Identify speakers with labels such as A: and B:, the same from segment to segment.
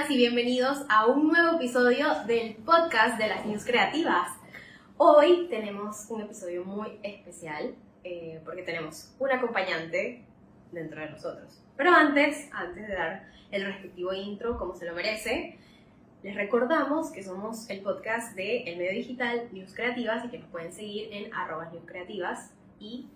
A: bienvenidas y bienvenidos a un nuevo episodio del podcast de las News Creativas. Hoy tenemos un episodio muy especial eh, porque tenemos un acompañante dentro de nosotros. Pero antes, antes de dar el respectivo intro como se lo merece, les recordamos que somos el podcast de El Medio Digital News Creativas y que nos pueden seguir en arroba News Creativas y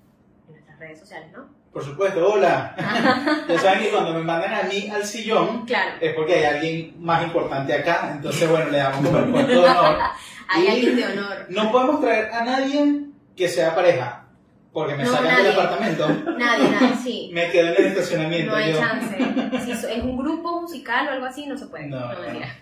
A: en nuestras redes sociales, ¿no?
B: Por supuesto, hola. ya saben que cuando me mandan a mí al sillón
A: Claro,
B: es porque hay alguien más importante acá, entonces bueno, le damos como el puesto de honor.
A: hay alguien de honor.
B: No podemos traer a nadie que sea pareja, porque me
A: No,
B: sacan del apartamento,
A: Nadie, nadie, sí.
B: me quedo en el estacionamiento.
A: No hay
B: yo.
A: chance. Si es un grupo musical o algo así, no se puede.
B: No, no.
A: mentira.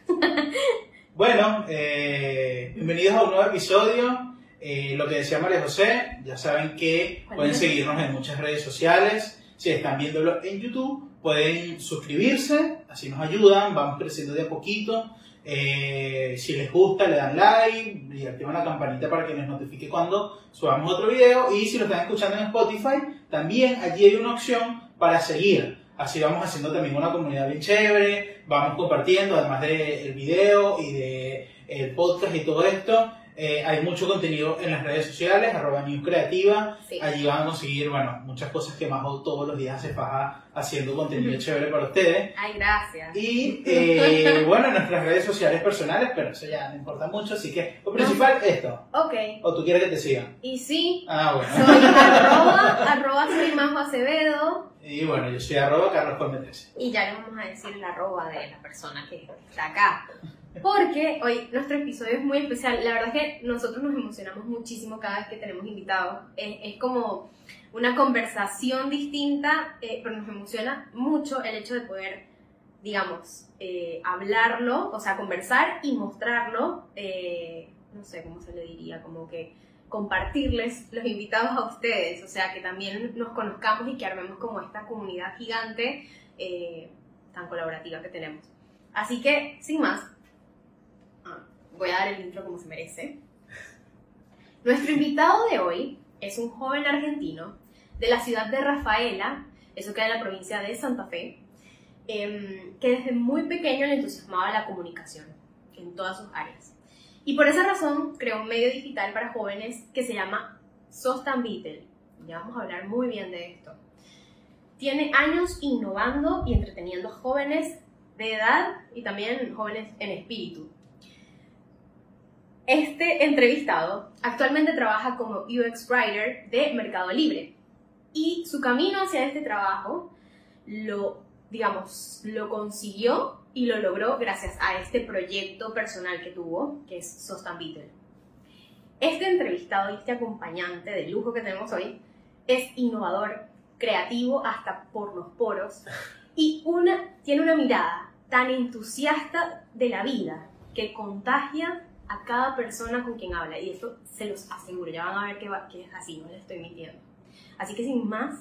B: Bueno, eh, bienvenidos a un nuevo episodio. Eh, lo que decía María José, ya saben que
A: ¿Cuál
B: pueden seguirnos en muchas redes sociales. Si están viéndolo en YouTube, pueden suscribirse, así nos ayudan, vamos creciendo de a poquito. Eh, si les gusta, le dan like y activan la campanita para que les notifique cuando subamos otro video. Y si lo están escuchando en Spotify, también allí hay una opción para seguir. Así vamos haciendo también una comunidad bien chévere, vamos compartiendo, además del video y de el podcast y todo esto. Eh, hay mucho contenido en las redes sociales, arroba News Creativa.
A: Sí.
B: Allí van a conseguir, bueno, muchas cosas que Majo todos los días se faja haciendo contenido chévere para ustedes.
A: Ay, gracias.
B: Y eh, bueno, en nuestras redes sociales personales, pero eso ya no importa mucho, así que lo principal esto.
A: Ok.
B: ¿O tú quieres que te sigan?
A: Y sí,
B: Ah, bueno.
A: soy arroba, arroba soy Majo Acevedo.
B: Y bueno, yo soy arroba Carlos 13.
A: Y ya le vamos a decir el arroba de la persona que está acá. Porque hoy nuestro episodio es muy especial. La verdad es que nosotros nos emocionamos muchísimo cada vez que tenemos invitados. Es, como una conversación distinta, eh, pero nos emociona mucho el hecho de poder, digamos, eh, hablarlo, o sea, conversar y mostrarlo. eh, no sé cómo se le diría, como que compartirles los invitados a ustedes, o sea, que también nos conozcamos y que armemos como esta comunidad gigante tan colaborativa que tenemos. Así que, sin más, voy a dar el intro como se merece. Nuestro invitado de hoy es un joven argentino de la ciudad de Rafaela, eso queda en la provincia de Santa Fe, em, que desde muy pequeño le entusiasmaba la comunicación en todas sus áreas. Y por esa razón creó un medio digital para jóvenes que se llama Sostan. Ya vamos a hablar muy bien de esto. Tiene años innovando y entreteniendo a jóvenes de edad y también jóvenes en espíritu. Este entrevistado actualmente trabaja como UX Writer de Mercado Libre y su camino hacia este trabajo lo, digamos, lo consiguió y lo logró gracias a este proyecto personal que tuvo, que es Sostan Beatle. Este entrevistado y este acompañante de lujo que tenemos hoy es innovador, creativo hasta por los poros y una, tiene una mirada tan entusiasta de la vida que contagia a cada persona con quien habla. Y esto se los aseguro, ya van a ver que, va- que es así, no les estoy mintiendo. Así que sin más,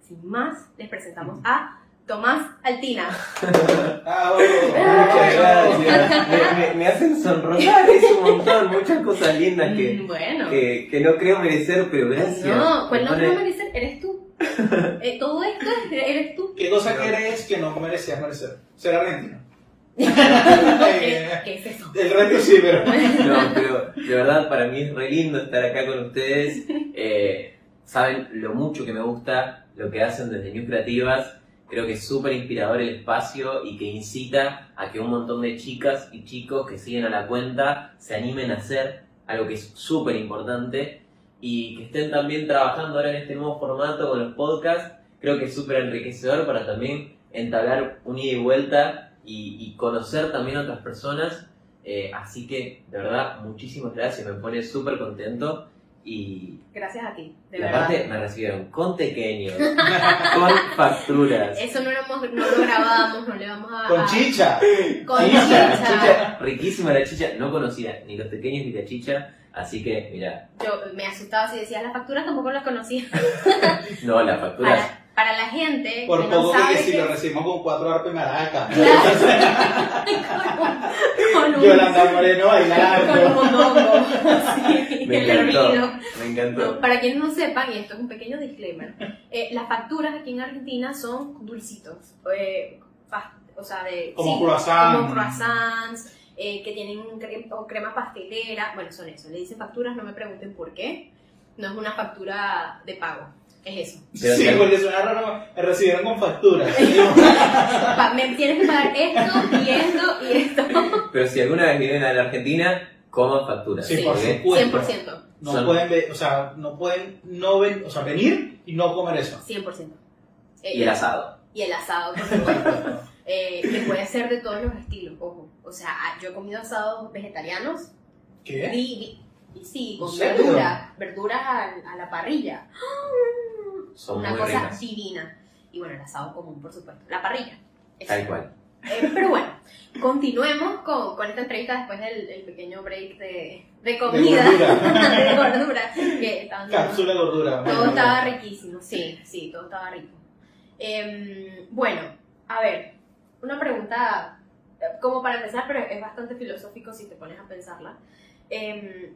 A: sin más, les presentamos a Tomás Altina.
B: Ah, bueno.
C: Muchas gracias. Me, me- me hacen sonrojar, es un montón, muchas cosas lindas
A: Mm,
C: que,
A: bueno.
C: que, que no creo merecer, pero gracias.
A: No, ¿cuál
C: Me
A: no
C: pone-
A: mereces? Eres tú. Eh, todo esto es- eres tú.
B: ¿Qué cosa crees que no merecías merecer? Ser argentino.
A: ¿Qué, qué es eso?
B: El resto sí, pero.
C: No, pero de verdad para mí es re lindo estar acá con ustedes. Eh, saben lo mucho que me gusta lo que hacen desde News Creativas. Creo que es súper inspirador el espacio y que incita a que un montón de chicas y chicos que siguen a la cuenta se animen a hacer algo que es súper importante y que estén también trabajando ahora en este nuevo formato con los podcasts. Creo que es súper enriquecedor para también entablar un ida y vuelta y, y conocer también a otras personas eh, así que, de verdad, muchísimas gracias, me pone súper contento y,
A: Gracias a ti, de verdad.
C: aparte me recibieron con pequeños, con facturas,
A: Eso no lo, hemos- no lo grabamos, no le vamos a...
B: Con chicha.
A: Con
C: chicha,
A: chicha.
C: chicha, riquísima la chicha, no conocía ni los pequeños ni la chicha, así que, mira,
A: Yo me asustaba si decías las facturas, tampoco las conocía.
C: no, las facturas,
A: Para, para la gente
B: Por
A: que no
B: poco que,
A: sabe
B: que si
A: que-
B: lo recibimos con cuatro arpas y maracas.
A: con un,
B: Yolanda Moreno
A: con un
B: bailando.
A: Sí,
C: me encantó, me encantó.
A: No, para quienes no sepan, y esto es un pequeño disclaimer, eh, las facturas aquí en Argentina son dulcitos. Eh, o sea, de...
B: Como
A: sí,
B: croissant.
A: Como croissants, eh, que tienen cre- o crema pastelera. Bueno, son eso. Le dicen facturas, no me pregunten por qué. No es una factura de pago. Es eso.
C: Pero
B: sí,
C: que-
B: porque suena raro, me recibieron con facturas.
A: Pa- me tienes que pagar esto y esto y esto.
C: Pero si alguna vez vienen a la Argentina, coman facturas.
B: Sí, por
C: porque
B: supuesto.
A: 100%.
B: No
C: Son-
B: pueden, o sea, no pueden no ven, o sea, venir y no comer eso.
A: 100%. Eh,
C: Y el asado.
A: Y el asado, por supuesto. Eh, que puede ser de todos los estilos, ojo. O sea, ah, yo he comido asados vegetarianos.
B: ¿Qué?
A: Y, y- y sí, con verduras. Verduras a, a la parrilla.
C: Son
A: Una
C: muy
A: cosa
C: ricas.
A: divina. Y bueno, el asado común, por supuesto. La parrilla. Eso.
C: Tal cual.
A: Eh, pero bueno, continuemos con, con esta entrevista después del, del pequeño break de, de comida.
B: gordura.
A: de gordura. Que estaban
B: Cápsula de gordura.
A: todo estaba riquísimo, sí, sí, todo estaba rico. Em, bueno, a ver, una pregunta eh, como para empezar, pero es bastante filosófico si te pones a pensarla. Em,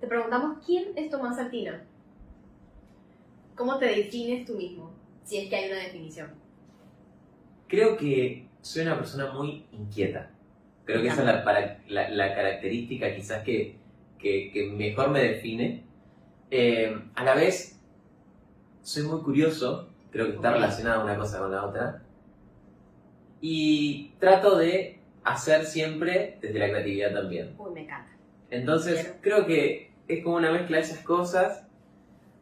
A: te preguntamos, ¿quién es Tomás Santina? ¿Cómo te defines tú mismo? Si es que hay una definición.
C: Creo que soy una persona muy inquieta. Creo que esa es la, para- la- la característica quizás que, que- que mejor me define. Eh, a la vez, soy muy curioso, creo que está relacionada una cosa con la otra. Y trato de hacer siempre desde la creatividad también.
A: Uy, me encanta.
C: Entonces,
A: Quiero.
C: creo que es como una mezcla de esas cosas.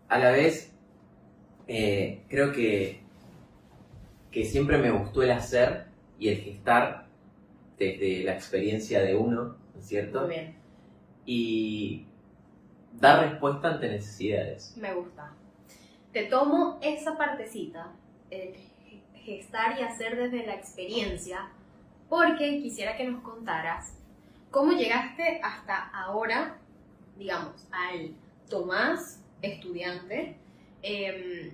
C: A la vez, eh, creo que, que siempre me gustó el hacer y el gestar desde la experiencia de uno, ¿no es cierto?
A: Muy bien,
C: Y dar respuesta ante necesidades.
A: me gusta. Te tomo esa partecita, el gestar y hacer desde la experiencia, porque quisiera que nos contaras cómo llegaste hasta ahora, digamos, al Tomás, estudiante, em,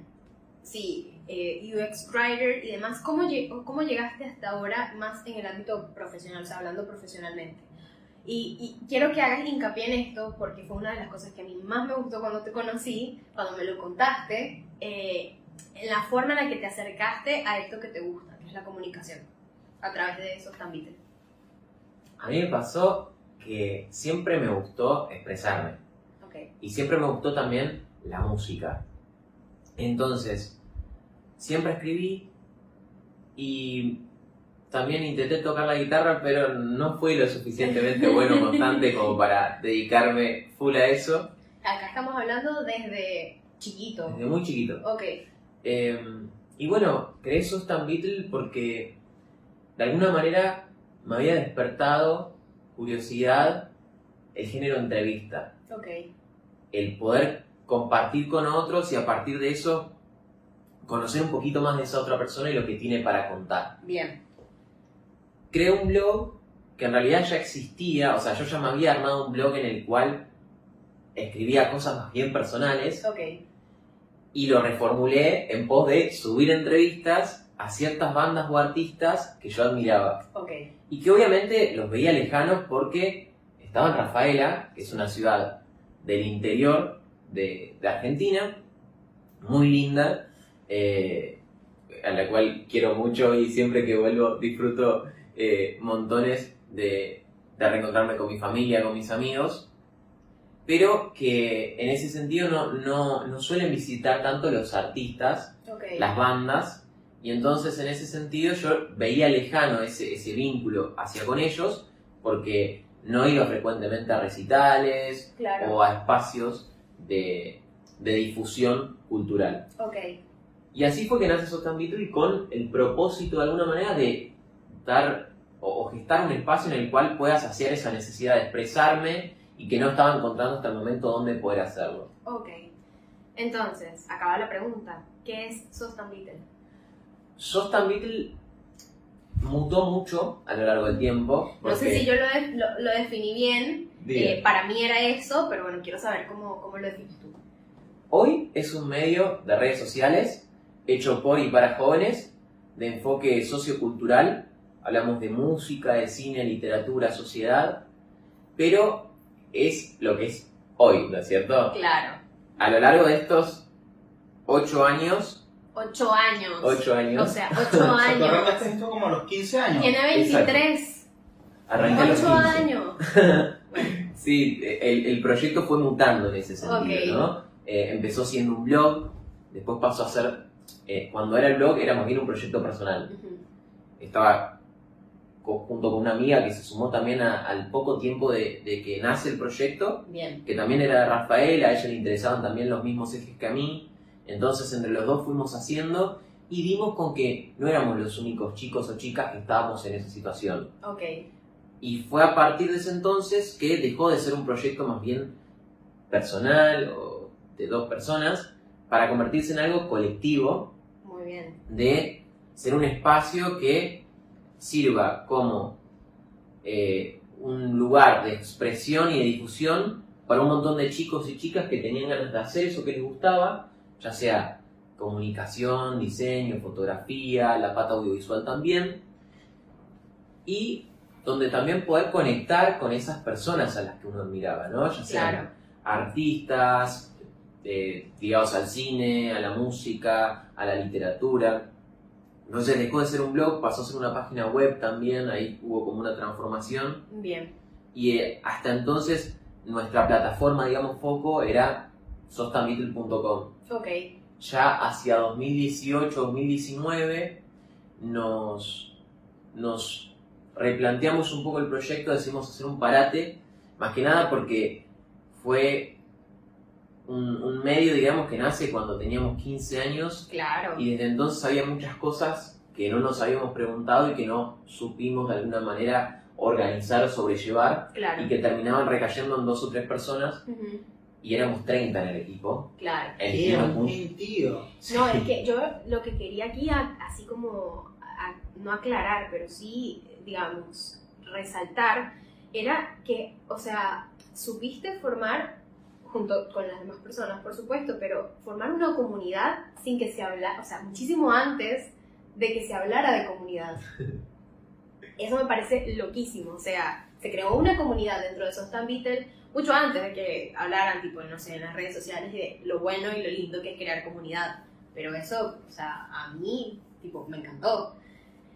A: sí, eh, UX Writer y demás, ¿cómo, ¿cómo llegaste hasta ahora más en el ámbito profesional, o sea, hablando profesionalmente? Y, y quiero que hagas hincapié en esto porque fue una de las cosas que a mí más me gustó cuando te conocí, cuando me lo contaste, eh, en la forma en la que te acercaste a esto que te gusta, que es la comunicación, a través de esos ámbitos.
C: A mí me pasó que siempre me gustó expresarme.
A: Ok,
C: Y siempre me gustó también la música. Entonces, siempre escribí y también intenté tocar la guitarra, pero no fui lo suficientemente bueno, constante como para dedicarme full a eso
A: acá estamos hablando desde chiquito.
C: desde muy chiquito.
A: Ok,
C: Eh, y bueno, creé Sustan Beatle porque de alguna manera me había despertado curiosidad el género entrevista.
A: ok,
C: el poder compartir con otros y a partir de eso conocer un poquito más de esa otra persona y lo que tiene para contar.
A: bien,
C: Creé un blog que en realidad ya existía, o sea, yo ya me había armado un blog en el cual escribía cosas más bien personales
A: ok,
C: y lo reformulé en pos de subir entrevistas a ciertas bandas o artistas que yo admiraba.
A: ok,
C: Y que obviamente los veía lejanos porque estaba en Rafaela, que es una ciudad del interior de, de Argentina, muy linda, eh, a la cual quiero mucho y siempre que vuelvo disfruto eh, montones de, de reencontrarme con mi familia, con mis amigos, pero que en ese sentido no, no, no suelen visitar tanto los artistas las bandas y entonces en ese sentido yo veía lejano ese, ese vínculo hacia con ellos porque no iba frecuentemente a recitales
A: Claro,
C: o a espacios de, de difusión cultural.
A: ok,
C: Y así fue que nace Sotan Beatle con el propósito de alguna manera de dar o, o gestar un espacio en el cual pueda saciar esa necesidad de expresarme y que no estaba encontrando hasta el momento dónde poder hacerlo.
A: ok. Entonces, acaba la pregunta. ¿Qué es Sostan Beatle?
C: Sostan Beatle mutó mucho a lo largo del tiempo.
A: No sé si yo lo, de- lo, lo definí bien. Eh, para mí era eso, pero bueno, quiero saber cómo, cómo lo defines tú.
C: Hoy es un medio de redes sociales hecho por y para jóvenes de enfoque sociocultural. Hablamos de música, de cine, literatura, sociedad, pero es lo que es hoy, ¿no es cierto?
A: Claro,
C: A lo largo de estos ocho años
A: 8 años.
C: 8 años.
A: O sea, 8
B: O sea, tú
A: años.
B: arrancaste esto como a los 15 años.
A: Tiene 23.
C: Arranqué a los
A: 8
C: 15.
A: años.
C: Sí, el, el proyecto fue mutando en ese sentido,
A: Ok.
C: ¿no? Eh, empezó siendo un blog, después pasó a ser, eh, cuando era el blog era más bien un proyecto personal.
A: Ujú.
C: Estaba co- junto con una amiga que se sumó también a- al poco tiempo de, de que nace el proyecto,
A: Bien.
C: que también era de Rafael, a ella le interesaban también los mismos ejes que a mí, entonces entre los dos fuimos haciendo y dimos con que no éramos los únicos chicos o chicas que estábamos en esa situación.
A: Ok.
C: Y fue a partir de ese entonces que dejó de ser un proyecto más bien personal o de dos personas para convertirse en algo colectivo
A: Muy bien.
C: de ser un espacio que sirva como eh, un lugar de expresión y de difusión para un montón de chicos y chicas que tenían ganas de hacer eso que les gustaba, ya sea comunicación, diseño, fotografía, la pata audiovisual también, y donde también poder conectar con esas personas a las que uno admiraba, ¿no? Ya sean
A: Claro.
C: artistas, eh, ligados al cine, a la música, a la literatura. Entonces dejó de ser un blog, pasó a ser una página web también, ahí hubo como una transformación.
A: Bien.
C: Y eh, hasta entonces nuestra plataforma, digamos, foco era sostanvital.com.
A: Ok.
C: Ya hacia 2018-2019 nos, nos replanteamos un poco el proyecto, decidimos hacer un parate, más que nada porque fue un, un medio, digamos, que nace cuando teníamos 15 años
A: Claro.
C: y desde entonces había muchas cosas que no nos habíamos preguntado y que no supimos de alguna manera organizar o sobrellevar
A: Claro.
C: y que terminaban recayendo en dos o tres personas y éramos 30 en el equipo.
A: Claro.
C: El
B: un.
A: No, es que yo lo que quería aquí, a- así como, a- no aclarar, pero sí, digamos, resaltar, era que, o sea, supiste formar, junto con las demás personas, por supuesto, pero formar una comunidad sin que se hablara, o sea, muchísimo antes de que se hablara de comunidad. Eso me parece loquísimo, o sea, se creó una comunidad dentro de Sostan Beatle mucho antes de que hablaran, tipo, no sé, en las redes sociales de lo bueno y lo lindo que es crear comunidad. Pero eso, o sea, a mí, tipo, me encantó.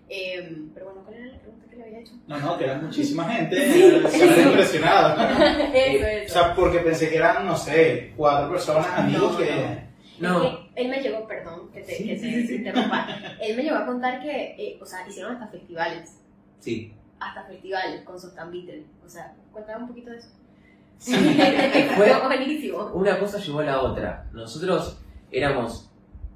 A: Em, pero bueno, ¿cuál era la pregunta que le había hecho?
B: No, no, que era muchísima gente. Se había impresionado.
A: eso,
B: O sea, porque pensé que eran, no sé, cuatro personas, amigos
A: No,
B: que.
C: No,
A: él me llegó, perdón, que te, que te interrumpa. Él me llegó a contar que, eh, o sea, hicieron hasta festivales.
C: sí.
A: Hasta festivales con Sostan Beatle. O sea, cuéntame un poquito de eso.
C: Sí.
A: Fue- buenísimo.
C: Una cosa llevó a la otra. Nosotros éramos,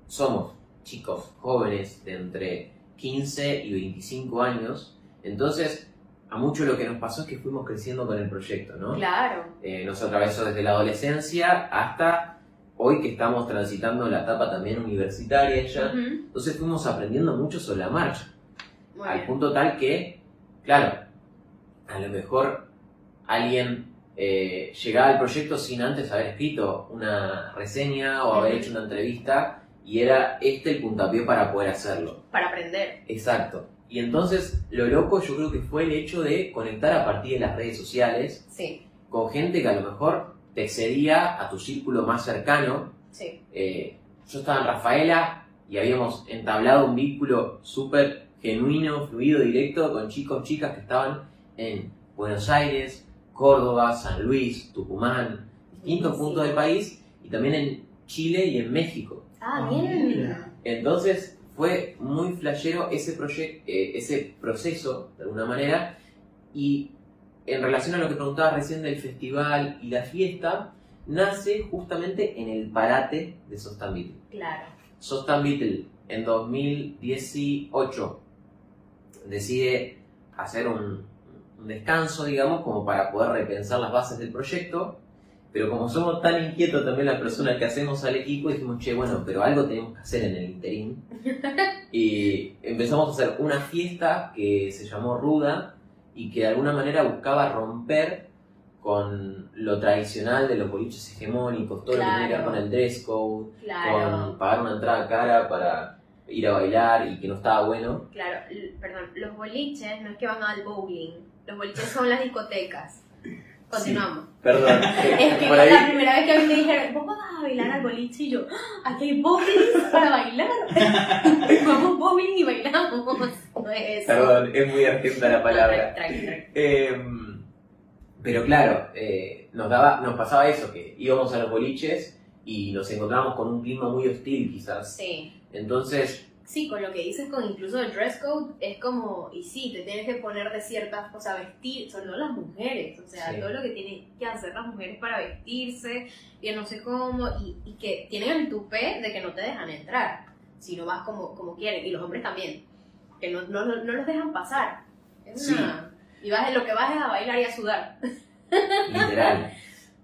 C: somos chicos jóvenes de entre 15 y 25 años. Entonces, a mucho lo que nos pasó es que fuimos creciendo con el proyecto, ¿no?
A: Claro.
C: Eh, nos atravesó desde la adolescencia hasta hoy que estamos transitando la etapa también universitaria ya. Entonces fuimos aprendiendo mucho sobre la marcha.
A: Muy
C: al
A: bien.
C: punto tal que, claro, a lo mejor alguien eh, llegaba al proyecto sin antes haber escrito una reseña o haber hecho una entrevista y era este el puntapié para poder hacerlo.
A: Para aprender.
C: Exacto. Y entonces lo loco yo creo que fue el hecho de conectar a partir de las redes sociales
A: Sí,
C: con gente que a lo mejor te excedía a tu círculo más cercano.
A: sí.
C: Eh, yo estaba en Rafaela y habíamos entablado un vínculo súper genuino, fluido, directo con chicos, chicas que estaban en Buenos Aires, Córdoba, San Luis, Tucumán, distintos
A: Sí.
C: puntos del país y también en Chile y en México.
A: Ah,
B: Ah,
A: bien.
C: Entonces fue muy flashero ese, proye- eh, ese proceso, de alguna manera, y en relación a lo que preguntaba recién del festival y la fiesta, nace justamente en el parate de Sostan Beatle.
A: Claro.
C: Sostan Beatle en 2018 decide hacer un, un descanso, digamos, como para poder repensar las bases del proyecto. Pero como somos tan inquietos también las personas que hacemos al equipo, dijimos, che, bueno, pero algo tenemos que hacer en el interín. y empezamos a hacer una fiesta que se llamó Ruda y que de alguna manera buscaba romper con lo tradicional de los boliches hegemónicos, todo lo que tiene que ver
A: Claro.
C: con el dress code,
A: Claro.
C: con pagar una entrada cara para ir a bailar y que no estaba bueno.
A: Claro, perdón, los boliches no es que van al bowling, los boliches son las discotecas. Continuamos.
C: Perdón.
A: Es que la primera vez que a mí me dijeron, vos vas a bailar al boliche y yo, "Ah, aquí hay bowling para bailar. Vamos bowling y bailamos. No es eso.
C: perdón, es muy argenta la palabra.
A: Tranqui, tranqui.
C: Eh, pero claro, eh, nos, daba, nos pasaba eso, que íbamos a los boliches y nos encontrábamos con un clima muy hostil quizás.
A: Sí.
C: Entonces,
A: Sí, con lo que dices con incluso el dress code, es como, y sí, te tienes que poner de ciertas cosas, vestir, son no las mujeres, o sea,
C: Sí.
A: todo lo que tienen que hacer las mujeres para vestirse, y no sé cómo, y, y que tienen el tupé de que no te dejan entrar, si no vas como, como quieren, y los hombres también, que no, no, no, los dejan pasar. Es
C: Sí.
A: una... Y vas, lo que vas es a bailar y a sudar.
C: literal.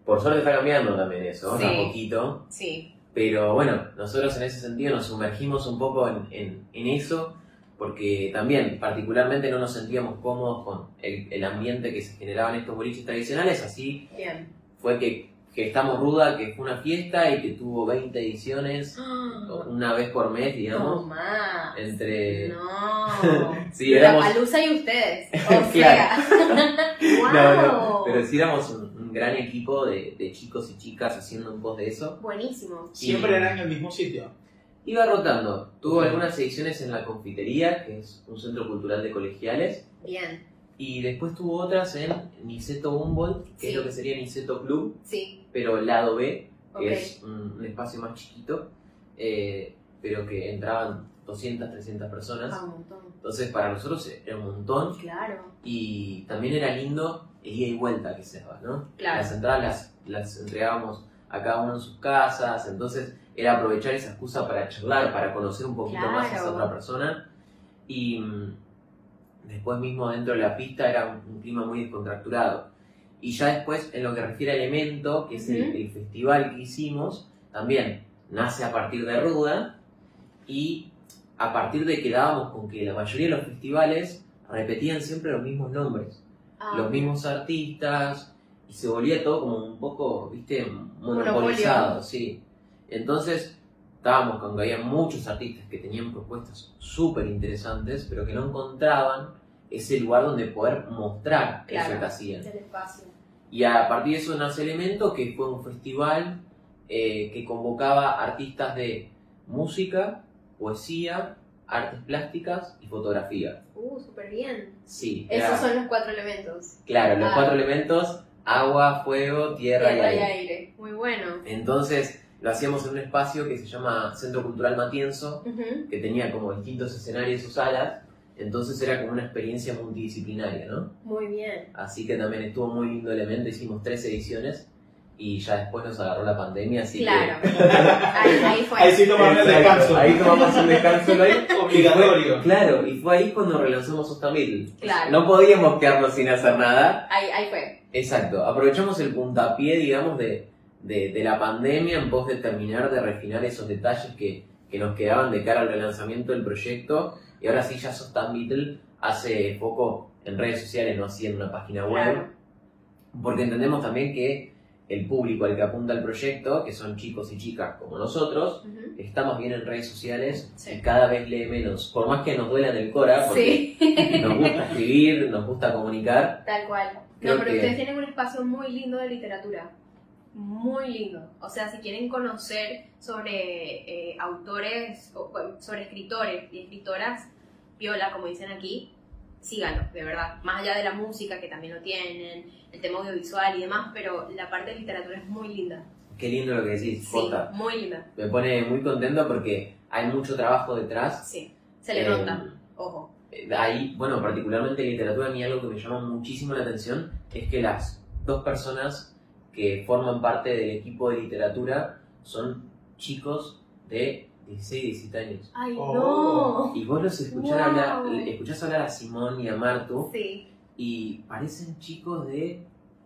C: Por suerte está cambiando también eso,
A: Sí.
C: a poquito.
A: Sí,
C: Pero bueno, nosotros en ese sentido nos sumergimos un poco en, en- en eso, porque también particularmente no nos sentíamos cómodos con el, el ambiente que se generaba en estos boliches tradicionales, así
A: bien.
C: fue que, que estamos ruda, que fue una fiesta y que tuvo 20 ediciones, una vez por mes,
A: No
C: digamos,
A: más.
C: entre...
A: No.
C: Sí,
A: La
C: éramos...
A: palusa y ustedes. O sea.
C: No, no,
A: wow.
C: pero sí éramos un gran equipo de, de chicos y chicas haciendo un post de eso.
A: Buenísimo.
B: Siempre eran en el mismo sitio.
C: Iba rotando. Tuvo algunas ediciones en la confitería, que es un centro cultural de colegiales.
A: Bien.
C: Y después tuvo otras en Niceto Humboldt, que
A: Sí.
C: es lo que sería Niceto Club,
A: Sí.
C: pero lado B, que es un, un espacio más chiquito, eh, pero que entraban 200, 300 personas.
A: Ah, un montón.
C: Entonces para nosotros era un montón
A: Claro.
C: y también era lindo el ida y vuelta que se daba, ¿no?
A: Claro.
C: Las entradas las, las entregábamos a cada uno en sus casas, entonces era aprovechar esa excusa para charlar, para conocer un poquito más a esa otra persona. Y mm, después mismo dentro de la pista era un, un clima muy descontracturado. Y ya después, en lo que refiere al evento, que es el, el festival que hicimos, también nace a partir de Ruda y a partir de que dábamos con que la mayoría de los festivales repetían siempre los mismos nombres
A: Ah,
C: los mismos artistas y se volvía todo como un poco, viste, monopolizado, sí. Entonces estábamos con que había muchos artistas que tenían propuestas súper interesantes, pero que no encontraban ese lugar donde poder mostrar
A: Claro.
C: eso que hacían.
A: Espacio.
C: Y a partir de eso nace Elemento, que fue un festival eh, que convocaba artistas de música, poesía, artes plásticas y fotografía.
A: Uh, súper bien.
C: Sí, era-
A: Esos son los cuatro elementos.
C: Claro, los
A: Ah.
C: cuatro elementos, agua, fuego, tierra,
A: Tierra
C: y
A: y
C: aire.
A: aire. Muy bueno.
C: Entonces lo hacíamos en un espacio que se llama Centro Cultural Matienzo, que tenía como distintos escenarios o salas, entonces era como una experiencia multidisciplinaria, ¿no?
A: Muy bien.
C: Así que también estuvo muy lindo el evento, hicimos tres ediciones y ya después nos agarró la pandemia, así
A: Claro.
C: que...
A: Ahí, ahí fue.
B: Ahí sí tomamos el descanso.
C: Ahí tomamos un descanso ahí.
B: Obligatorio.
C: Claro, y fue ahí cuando relanzamos Hostamil.
A: Claro.
C: No podíamos quedarnos sin hacer nada,
A: Ahí, ahí fue.
C: Exacto, aprovechamos el puntapié, digamos, de, de, de la pandemia en pos de terminar de refinar esos detalles que, que nos quedaban de cara al relanzamiento del proyecto. Y ahora sí, ya Beatle, hace poco en redes sociales, no así en una página web,
A: Claro.
C: porque entendemos también que el público al que apunta el proyecto, que son chicos y chicas como nosotros, más bien en redes sociales
A: Sí.
C: y cada vez lee menos. Por más que nos duela en el cora, porque
A: Sí.
C: nos gusta escribir, nos gusta comunicar,
A: Tal cual.
C: Creo
A: no, pero
C: que-
A: ustedes tienen un espacio muy lindo de literatura. Muy lindo. O sea, si quieren conocer sobre eh, autores, sobre escritores y escritoras, viola, como dicen aquí, síganlo, de verdad. Más allá de la música, que también lo tienen, el tema audiovisual y demás, pero la parte de literatura es muy linda.
C: qué lindo lo que decís,
A: Sí,
C: Jota.
A: muy linda.
C: me pone muy contento porque hay mucho trabajo detrás.
A: Sí, se le
C: Eh,
A: nota. Ojo.
C: eh, Ahí, bueno, particularmente en literatura, a mí algo que me llama muchísimo la atención es que las dos personas que forman parte del equipo de literatura son chicos de 16, 17 años.
A: Ay,
B: Oh.
C: Y vos los escuchás,
A: Wow.
C: hablar, escuchás hablar a Simón y a Martu
A: no. Sí.
C: y parecen chicos de,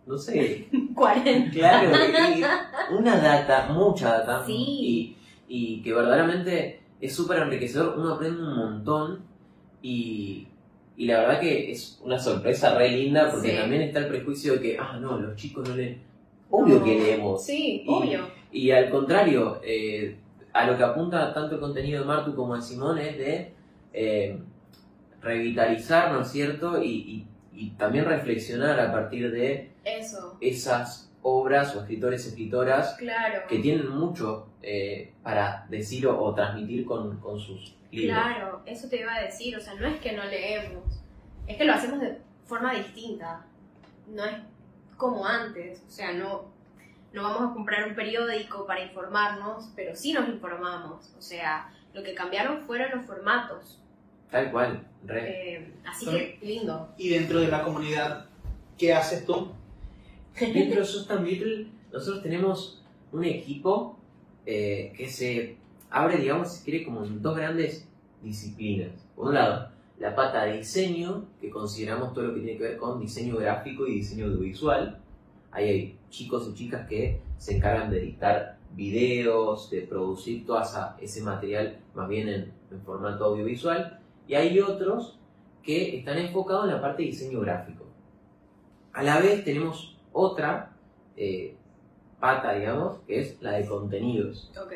C: no sé,
A: 40.
C: Claro, una data, mucha data,
A: Sí.
C: y, y que verdaderamente es súper enriquecedor, uno aprende un montón y, y la verdad que es una sorpresa re linda porque
A: Sí.
C: también está el prejuicio de que, ah, no, los chicos no leen. Obvio que leemos.
A: Sí,
C: Y-
A: obvio.
C: Y al contrario, eh, a lo que apunta tanto el contenido de Martu como de Simón es de eh, revitalizar, ¿no es cierto? Y, y y también reflexionar a partir de
A: Eso,
C: esas obras o escritores escritoras
A: claro.
C: que tienen mucho eh, para decir o, o transmitir con, con sus libros.
A: Claro, eso te iba a decir, o sea, no es que no leemos, es que lo hacemos de forma distinta, no es como antes, o sea, no, no vamos a comprar un periódico para informarnos, pero sí nos informamos, o sea, lo que cambiaron fueron los formatos,
C: Tal cual, re.
A: eh, así que lindo.
B: Y dentro de la comunidad, ¿qué haces tú?
C: Dentro de Sustan Beetle, nosotros tenemos un equipo eh, que se abre, digamos, si quiere, como en dos grandes disciplinas. Por un lado, la pata de diseño, que consideramos todo lo que tiene que ver con diseño gráfico y diseño audiovisual. Ahí hay chicos y chicas que se encargan de editar videos, de producir todo esa- ese material más bien en, en formato audiovisual. Y hay otros que están enfocados en la parte de diseño gráfico. A la vez tenemos otra eh, pata, digamos, que es la de contenidos.
A: Ok,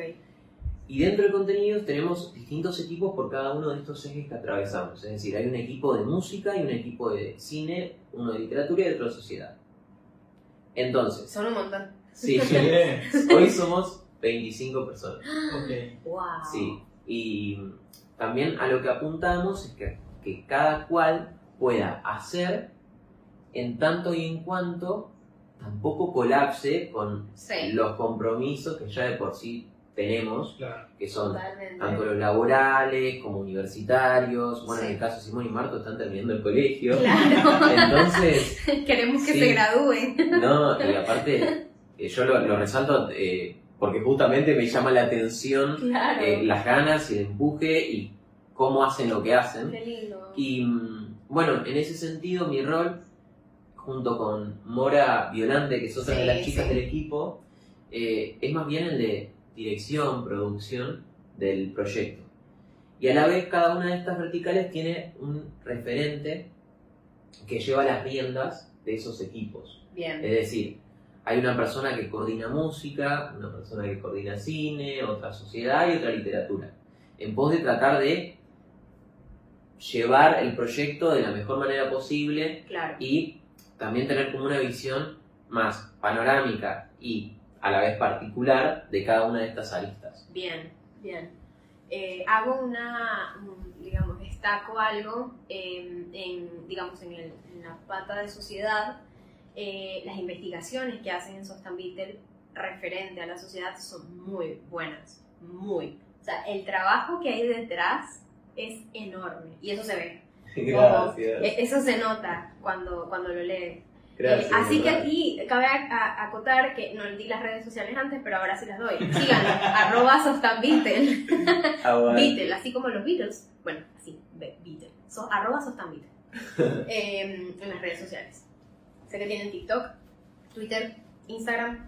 C: Y dentro de contenidos tenemos distintos equipos por cada uno de estos ejes que atravesamos. Es decir, hay un equipo de música y un equipo de cine, uno de literatura y otro de sociedad. Entonces,
A: son un montón.
C: sí,
B: Sí.
C: hoy somos 25 personas.
B: Ok.
A: Wow.
C: Sí, y también a lo que apuntamos es que, que cada cual pueda hacer en tanto y en cuanto tampoco colapse con
A: Sí,
C: los compromisos que ya de por sí tenemos,
B: Claro.
C: que son
A: totalmente.
C: tanto los laborales como universitarios. Bueno, en el caso de Simón y Marto están terminando el colegio.
A: Claro,
C: Entonces,
A: queremos que
C: Sí.
A: se gradúen.
C: no, y aparte, eh, yo lo, lo resalto eh, porque justamente me llama la atención
A: Claro.
C: eh, las ganas y el empuje y cómo hacen lo que hacen.
A: Qué lindo.
C: Y mm, bueno, en ese sentido mi rol, junto con Mora Violante, que es otra de las chicas
A: sí.
C: del equipo, eh, es más bien el de dirección, producción del proyecto. Y a la vez cada una de estas verticales tiene un referente que lleva las riendas de esos equipos.
A: Bien.
C: Es decir, hay una persona que coordina música, una persona que coordina cine, otra sociedad y otra literatura. En pos de tratar de llevar el proyecto de la mejor manera posible
A: Claro.
C: y también tener como una visión más panorámica y a la vez particular de cada una de estas aristas.
A: Bien, bien. Eh, hago una, un- digamos, destaco algo en, en, digamos, en, el- en la pata de sociedad. eh, las investigaciones que hacen en Sostambiter referente a la sociedad son muy buenas, muy. O sea, el trabajo que hay detrás es enorme y eso se ve. E- Eso se nota cuando, cuando lo lees. Eh, así que aquí cabe acotar que no di las redes sociales antes, pero ahora sí las doy. Síganlo, arroba Sostanbeatle. Beatle, así como los Beatles. Bueno, así, Be- Beatle. So, arroba Sostanbeatle. Eh, en las redes sociales. Sé que tienen TikTok, Twitter, Instagram.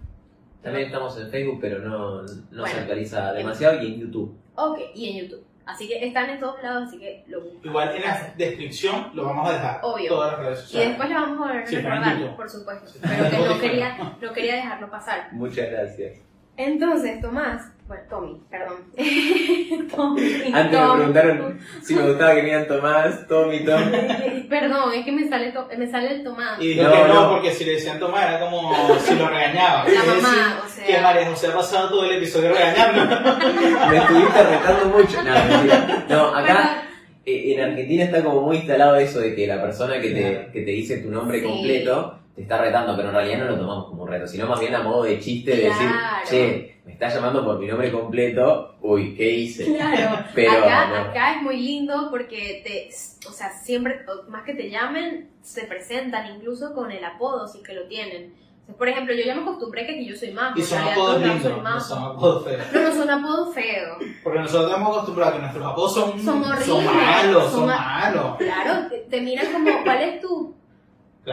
C: También estamos en Facebook, pero no, no se actualiza demasiado y en YouTube.
A: Ok, y en YouTube. Así que están en todos lados, así que lo buscan.
B: Igual en la descripción lo vamos a dejar.
A: Obvio.
B: Todas las redes
A: Y
B: sociales.
A: después lo vamos a
B: Sí, pero en
A: recordar, por supuesto.
B: Sí.
A: Pero que no quería, no quería dejarlo pasar.
C: Muchas gracias.
A: Entonces, Tomás, bueno, Tommy, perdón. Tommy,
C: Antes me preguntaron si me gustaba que me digan Tomás, Tommy, Tom.
A: Perdón, es que me sale, to- me sale el Tomás.
B: Y dijo
C: No,
B: que no,
C: no.
B: porque si le decían tomar era como si lo regañaba.
A: La
B: decir,
A: mamá, o sea.
B: Que María José ha pasado todo el episodio regañando.
C: Me estuviste retando mucho. No, mentira. No, acá eh, en Argentina está como muy instalado eso de que la persona que te, que te dice tu nombre
A: Sí.
C: completo te está retando, pero en realidad no lo tomamos como un reto, sino más bien a modo de chiste de decir, che, me está llamando por mi nombre completo, uy, ¿qué hice?
A: Claro,
C: Pero
A: acá,
C: no.
A: acá es muy lindo porque te, o sea, siempre, más que te llamen, se presentan incluso con el apodo si es que lo tienen. Por ejemplo, yo ya me acostumbré que yo soy Majo.
B: Y son apodos lindos,
A: soy
B: no
A: Majo.
B: son apodos feos.
A: No, no son apodos feos.
B: Porque nosotros estamos acostumbrados a que nuestros apodos son,
A: Son horribles.
B: son malos, son,
A: Son ma-
B: malos.
A: Claro, te, te miran como, ¿cuál es tu,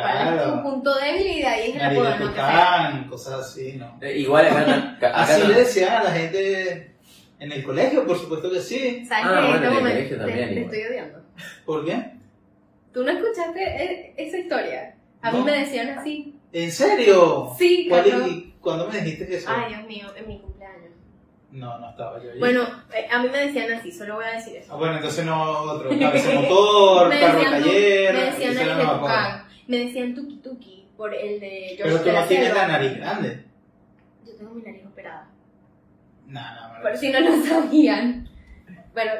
A: cuál es tu
B: Claro.
A: punto débil? Y de ahí es el
B: de
A: ¿no? Que
B: cosas así, ¿no?
C: Eh, Igual acá, acá,
B: Así
C: no-
B: le decían a la gente en el colegio, por supuesto que sí.
A: ¿Sabes
C: Ah,
A: qué?
C: bueno,
A: En este
C: en el
A: momento
C: colegio
A: te,
C: también,
A: te
C: igual.
A: estoy odiando.
B: ¿Por qué?
A: ¿Tú no escuchaste e- esa historia? A mí
B: No.
A: me decían así.
B: ¿En serio?
A: Sí,
B: ¿Cuál-
A: Carlos.
B: y ¿Cuándo me dijiste eso?
A: Ay, Dios mío, en mi cumpleaños.
B: No, no estaba yo allí.
A: Bueno, eh, a mí me decían así, solo voy a decir
B: Ah,
A: eso.
B: bueno, entonces no otro. Cabeza motor,
A: me
B: carro
A: decían,
B: taller.
A: me decían de
B: me
A: decían tuki tuki por el de George
B: Pero tú
A: de
B: no tienes la nariz grande.
A: Yo tengo mi nariz operada.
B: No, no,
A: Por si no lo sabían. Bueno,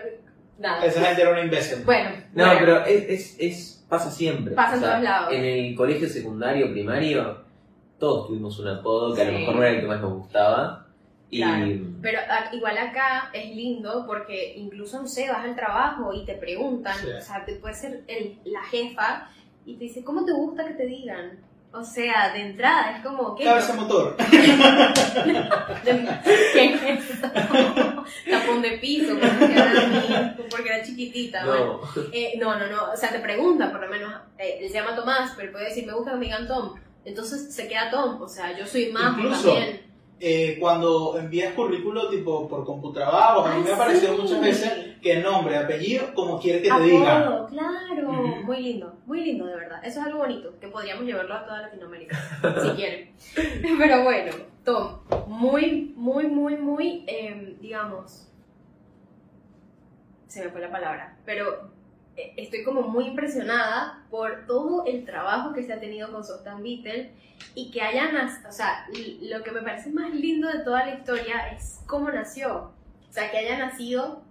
A: nada.
B: Esa gente era una imbécil.
A: Bueno,
C: No,
A: bueno.
C: pero es, es, es- pasa siempre.
A: Pasa en todos lados.
C: En el colegio secundario, primario, todos tuvimos un apodo que a lo
A: Sí.
C: mejor no era el que más nos gustaba. Y
A: Claro. Pero a- igual acá es lindo porque incluso, no sé, vas al trabajo y te preguntan,
B: Sí.
A: o sea, te puede ser el- la jefa y te dice, ¿cómo te gusta que te digan? O sea, de entrada es como, ¿qué?
B: Cabeza motor.
A: ¿Qué es eso? Tapón de piso, porque era, mi- porque era chiquitita. bueno.
C: no,
A: Eh, no, no, no, o sea, te pregunta, por lo menos, eh, él se llama Tomás, pero puede decir, me gusta que me digan Tom. Entonces se queda Tom, o sea, yo soy más también.
B: Eh, cuando envías currículo tipo por Computrabajo, a mí me ha parecido muchas veces que nombre, apellido, como quiere que te digan.
A: Apodo, claro.
B: Ujú.
A: Muy lindo, muy lindo, de verdad. Eso es algo bonito, que podríamos llevarlo a toda Latinoamérica, si quieren. Pero bueno, Tom, muy, muy, muy, muy, eh, digamos, se me fue la palabra, pero estoy como muy impresionada por todo el trabajo que se ha tenido con Softan Beetle y que hayan, o sea, lo que me parece más lindo de toda la historia es cómo nació. O sea, que haya nacido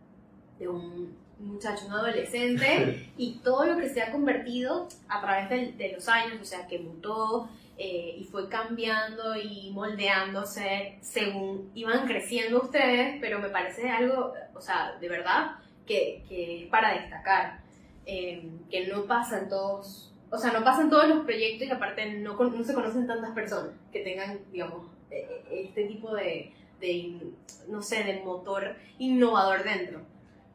A: de un muchacho, un adolescente, y todo lo que se ha convertido a través del- de, los años, o sea, que mutó eh, y fue cambiando y moldeándose según iban creciendo ustedes, pero me parece algo, o sea, de verdad, que, que es para destacar, eh, que no pasa en todos, o sea, no pasan todos los proyectos y aparte no, se conocen tantas personas que tengan, digamos, eh, eh, este tipo de, de no sé, de motor innovador dentro.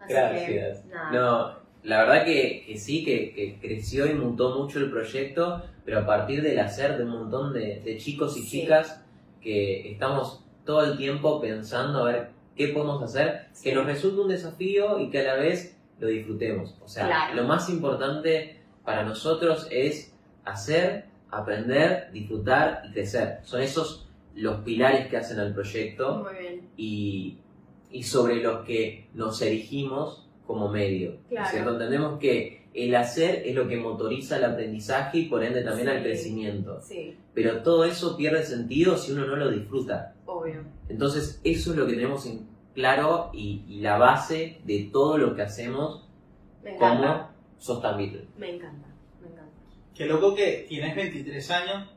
A: Así
C: Gracias.
A: que, nada.
C: no, la verdad que, que sí, que, que creció y mutó mucho el proyecto, pero a partir del hacer de un montón de, de chicos y
A: Sí.
C: chicas que estamos todo el tiempo pensando a ver qué podemos hacer, que nos resulte un desafío y que a la vez lo disfrutemos. O sea,
A: Claro.
C: lo más importante para nosotros es hacer, aprender, disfrutar y crecer. Son esos los pilares que hacen al proyecto
A: Muy bien.
C: y, y sobre los que nos erigimos como medio. ¿no es
A: Claro.
C: ¿cierto? Entendemos que el hacer es lo que motoriza el aprendizaje y por ende también
A: Sí.
C: al crecimiento.
A: Sí,
C: Pero todo eso pierde sentido si uno no lo disfruta.
A: obvio.
C: Entonces eso es lo que tenemos en claro y, y la base de todo lo que hacemos
A: Me
C: como Sostan Beetle.
A: Me encanta. Me encanta.
B: Qué loco que tienes 23 años,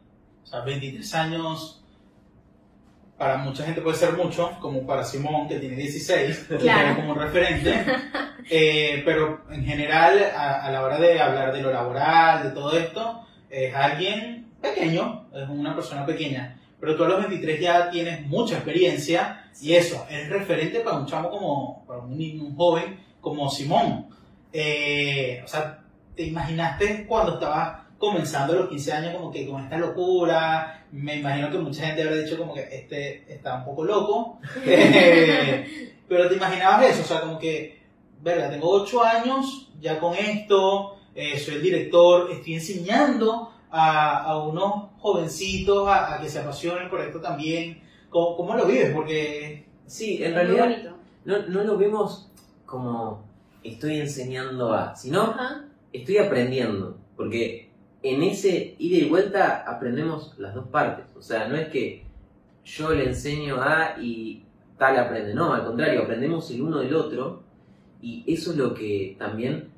B: o sea, 23 años para mucha gente puede ser mucho, como para Simón que tiene 16, que
A: Claro.
B: tiene como referente, Eh, pero en general a, a la hora de hablar de lo laboral, de todo esto, es alguien pequeño, es una persona pequeña, pero tú a los 23 ya tienes mucha experiencia y eso, es referente para un chamo como, para un, un joven como Simón. Eh, o sea, ¿te imaginaste cuando estabas comenzando a los 15 años como que con esta locura? Me imagino que mucha gente habrá dicho como que este está un poco loco. Eh, pero te imaginabas eso, o sea, como que, verga, tengo 8 años ya con esto, eh, soy el director, estoy enseñando a, a unos jovencitos a, a que se apasionen por esto también. ¿Cómo, cómo lo vives? Porque
C: Sí, en realidad no, no lo vemos como estoy enseñando a, sino
A: Ajá.
C: estoy aprendiendo, porque en ese ida y vuelta aprendemos las dos partes. O sea, no es que yo le enseño a y tal aprende, no, al contrario, aprendemos el uno del otro y eso es lo que también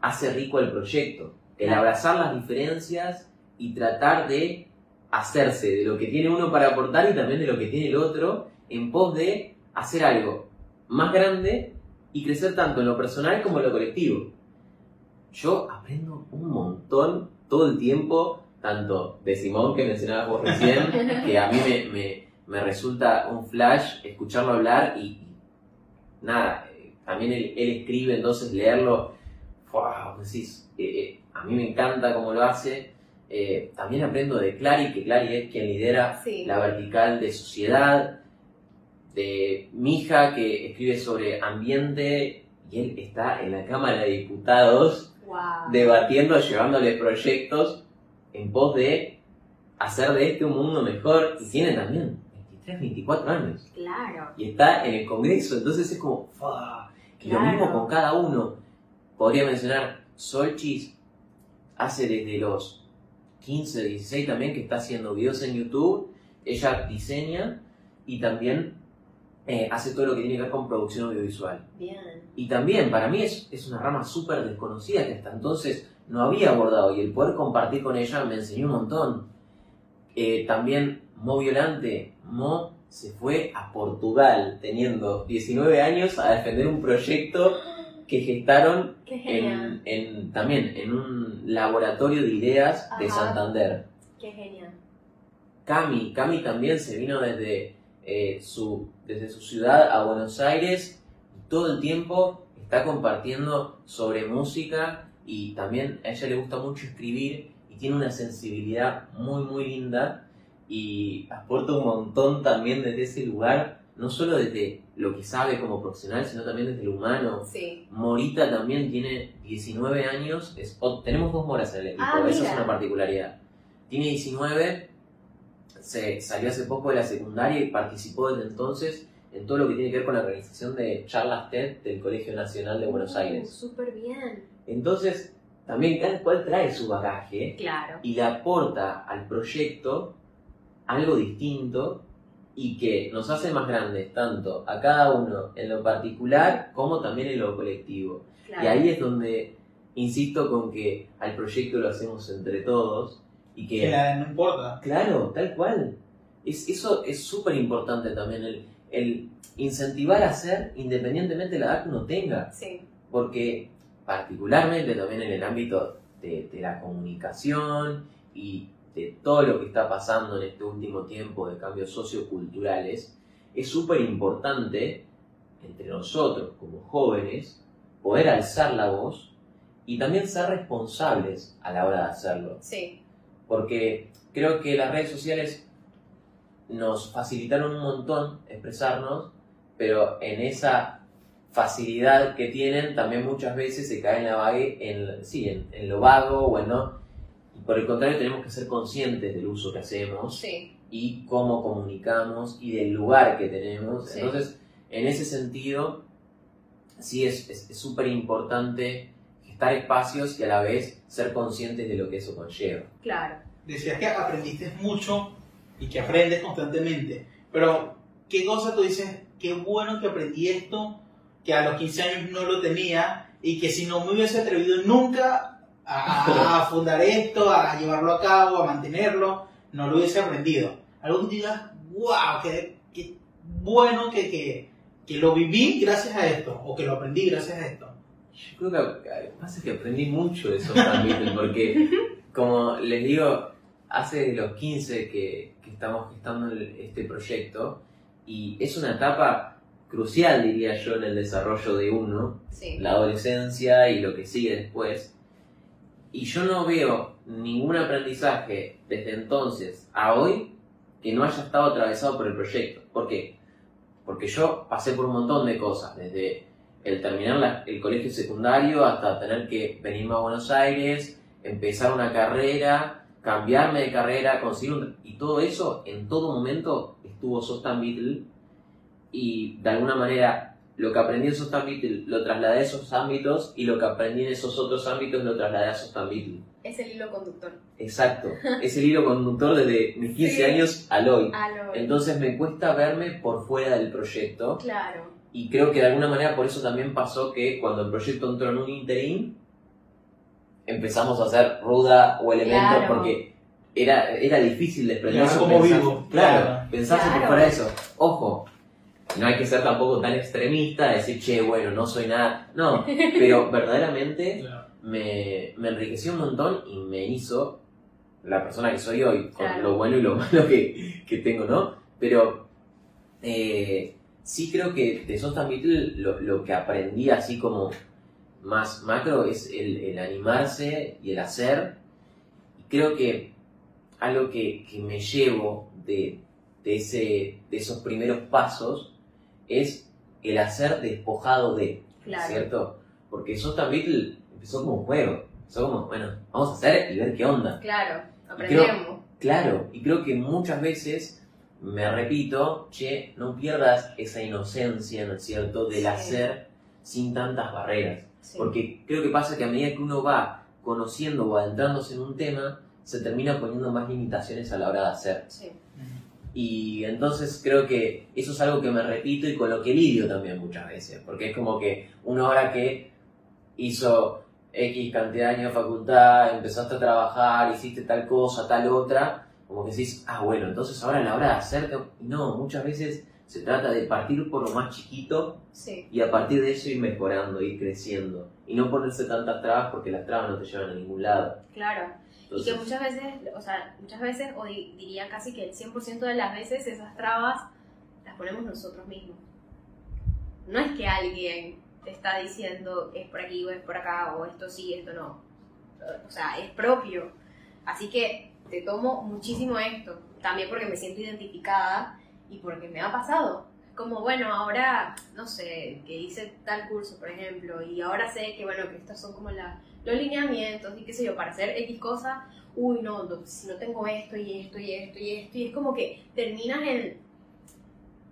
C: hace rico el proyecto, el
A: Claro.
C: abrazar las diferencias y tratar de hacerse de lo que tiene uno para aportar y también de lo que tiene el otro en pos de hacer algo más grande y crecer tanto en lo personal como en lo colectivo. Yo aprendo un montón todo el tiempo, tanto de Simón que mencionabas vos recién, que a mí me, me- me resulta un flash escucharlo hablar y, nada, eh, también él, él escribe, entonces leerlo, wow, decís, eh, eh, mí me encanta cómo lo hace. Eh, también aprendo de Clary, que Clary es quien lidera
A: Sí.
C: la vertical de sociedad, de Mija, que escribe sobre ambiente, y él está en la Cámara de Diputados
A: Wow.
C: debatiendo, llevándole proyectos en pos de hacer de este un mundo mejor. Y tiene también 23, 24 años.
A: Claro.
C: Y está en el Congreso, entonces es como, ¡fua! Y lo mismo con cada uno. Podría mencionar, Solchis hace desde los 15, 16 también, que está haciendo videos en YouTube. Ella diseña y también eh, hace todo lo que tiene que ver con producción audiovisual.
A: Bien.
C: Y también para mí es, es una rama súper desconocida que hasta entonces no había abordado y el poder compartir con ella me enseñó un montón. Eh, también Mo Violante, Mo se fue a Portugal teniendo 19 años a defender un proyecto que gestaron en, en- también en un laboratorio de ideas de. Santander.
A: Qué genial.
C: Cami, Cami también se vino desde, eh, su, desde su ciudad a Buenos Aires y todo el tiempo está compartiendo sobre música y también a ella le gusta mucho escribir y tiene una sensibilidad muy muy linda y aporta un montón también desde ese lugar, no solo desde lo que sabe como profesional, sino también desde lo humano.
A: Sí.
C: Morita también tiene 19 años. Es, tenemos dos moras en el equipo,
A: Ah, mira.
C: es una particularidad. Tiene 19, se salió hace poco de la secundaria y participó desde entonces en todo lo que tiene que ver con la organización de charlas TED del Colegio Nacional de Buenos
A: Uh,
C: Aires.
A: Súper bien.
C: Entonces, también cada cual trae su bagaje
A: Claro.
C: y le aporta al proyecto algo distinto y que nos hace más grandes, tanto a cada uno en lo particular como también en lo colectivo.
A: Claro.
C: Y ahí es donde insisto con que al proyecto lo hacemos entre todos y que...
B: Que la no importa.
C: Claro, tal cual. Es, eso es súper importante también, el, el incentivar a hacer independientemente de la edad que uno tenga.
A: Sí.
C: Porque particularmente también en el ámbito de, de la comunicación y de todo lo que está pasando en este último tiempo de cambios socioculturales, es súper importante entre nosotros como jóvenes poder alzar la voz y también ser responsables a la hora de hacerlo.
A: Sí.
C: Porque creo que las redes sociales nos facilitaron un montón expresarnos, pero en esa facilidad que tienen también muchas veces se cae en la vague, en, sí, en, en lo vago o en no. Y por el contrario tenemos que ser conscientes del uso que hacemos
A: Sí.
C: y cómo comunicamos y del lugar que tenemos.
A: Sí.
C: Entonces, en ese sentido, sí es es- es súper importante gestar espacios y a la vez ser conscientes de lo que eso conlleva.
A: Claro.
B: Decías que aprendiste mucho y que aprendes constantemente, pero ¿qué cosa tú dices? Qué bueno que aprendí esto, que a los 15 años no lo tenía y que si no me hubiese atrevido nunca a, a fundar esto, a llevarlo a cabo, a mantenerlo, no lo hubiese aprendido. Algo que digas, wow, qué, qué bueno que, que, que lo viví gracias a esto, o que lo aprendí gracias a esto.
C: Yo creo que pasa que aprendí mucho de esos Beatles porque, como les digo, hace de los 15 que, que estamos gestando el- este proyecto y es una etapa crucial, diría yo, en el desarrollo de uno,
A: Sí.
C: la adolescencia y lo que sigue después. Y yo no veo ningún aprendizaje desde entonces a hoy que no haya estado atravesado por el proyecto. ¿Por qué? Porque yo pasé por un montón de cosas, desde el terminar la- el colegio secundario hasta tener que venirme a Buenos Aires, empezar una carrera, cambiarme de carrera, conseguir un... Y todo eso, en todo momento, estuvo Sostan Beatle y de alguna manera lo que aprendí en Sostan Beatle lo trasladé a esos ámbitos y lo que aprendí en esos otros ámbitos lo trasladé a Sostan Beatle.
A: Es el hilo conductor.
C: Exacto, es el hilo conductor desde mis 15
A: Sí.
C: años al hoy.
A: Lo-
C: Entonces me cuesta verme por fuera del proyecto
A: Claro.
C: y creo que de alguna manera por eso también pasó que cuando el proyecto entró en un interín empezamos a hacer ruda o elementos
A: Claro.
C: porque era, era difícil desprenderse.
B: Ahora como vivo,
C: Claro,
B: claro.
C: pensarse
A: Claro.
C: por fuera de eso. Ojo, no hay que ser tampoco tan extremista, decir, che, bueno, no soy nada. No, pero verdaderamente me, me enriqueció un montón y me hizo la persona que soy hoy, con
A: Claro.
C: lo bueno y lo malo que, que tengo, ¿no? Pero eh, sí creo que de Sostan Beatle lo, lo que aprendí así como más macro es el, el animarse y el hacer. Y creo que algo que, que me llevo de, de, ese, de esos primeros pasos es el hacer despojado de,
A: Claro.
C: ¿cierto? Porque Sostan Beatle empezó como un juego. Empezó como, bueno, vamos a hacer y ver qué onda.
A: Claro. Aprendemos.
C: Claro, y creo que muchas veces me repito, che, no pierdas esa inocencia, ¿no es cierto?, del
A: Sí.
C: hacer sin tantas barreras.
A: Sí.
C: Porque creo que pasa que a medida que uno va conociendo o adentrándose en un tema, se termina poniendo más limitaciones a la hora de hacer.
A: Sí.
C: Y entonces creo que eso es algo que me repito y con lo que lidio también muchas veces, porque es como que una hora que hizo X cantidad de años de facultad, empezaste a trabajar, hiciste tal cosa, tal otra, como que decís, ah, bueno, entonces ahora la hora de hacerte, no, muchas veces se trata de partir por lo más chiquito
A: Sí.
C: y a partir de eso ir mejorando, ir creciendo, y no ponerse tantas trabas porque las trabas no te llevan a ningún lado.
A: Claro. Y
C: Entonces,
A: que muchas veces, o sea, muchas veces, o di- diría casi que el 100% de las veces, esas trabas las ponemos nosotros mismos. No es que alguien te está diciendo es por aquí o es por acá, o esto sí, esto no. O sea, es propio. Así que te tomo muchísimo esto. También porque me siento identificada y porque me ha pasado. Como, bueno, ahora, no sé, que hice tal curso, por ejemplo, y ahora sé que, bueno, que estos son como la, los lineamientos y qué sé yo, para hacer X cosa, uy, no, no, si no tengo esto y esto y esto y esto, y es como que terminas en,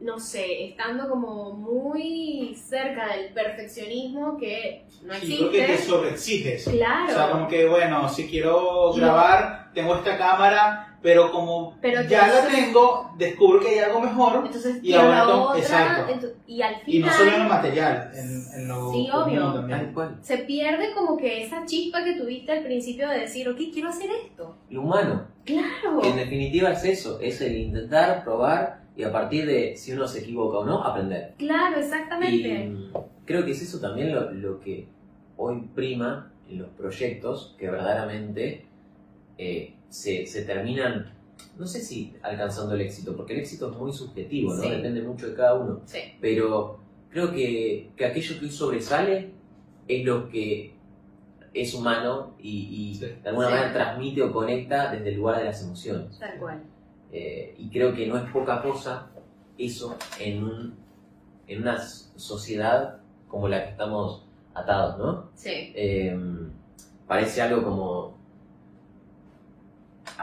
A: no sé, estando como muy cerca del perfeccionismo que no
B: Sí, creo que te
A: existe.
B: sobreexiges.
A: Claro.
B: O sea, como que, bueno, si quiero grabar, tengo esta cámara, pero como
A: Pero
B: ya la
A: entonces-
B: descubro descubro que hay algo mejor
A: Entonces,
B: Y ahora
A: la otra,
B: exacto.
A: y al
B: y no solo en lo material, en, en lo
A: Sí, obvio.
B: también.
A: se pierde como que esa chispa que tuviste al principio de decir, ok, quiero hacer esto.
C: Lo humano,
A: Claro.
C: en definitiva es eso, es el intentar, probar y a partir de si uno se equivoca o no, aprender.
A: Claro, exactamente.
C: creo que es eso también lo, lo que hoy prima en los proyectos que verdaderamente eh, se, se terminan, no sé si alcanzando el éxito, porque el éxito es muy subjetivo, ¿no?
A: Sí.
C: Depende mucho de cada uno.
A: Sí.
C: Pero creo que, que aquello que hoy sobresale es lo que es humano y, y
B: Sí.
C: de alguna
A: Sí.
C: manera transmite o conecta desde el lugar de las emociones.
A: Tal cual.
C: Eh, y creo que no es poca cosa eso en, un, en una sociedad como la que estamos atados, ¿no?
A: Sí.
C: Eh, parece algo como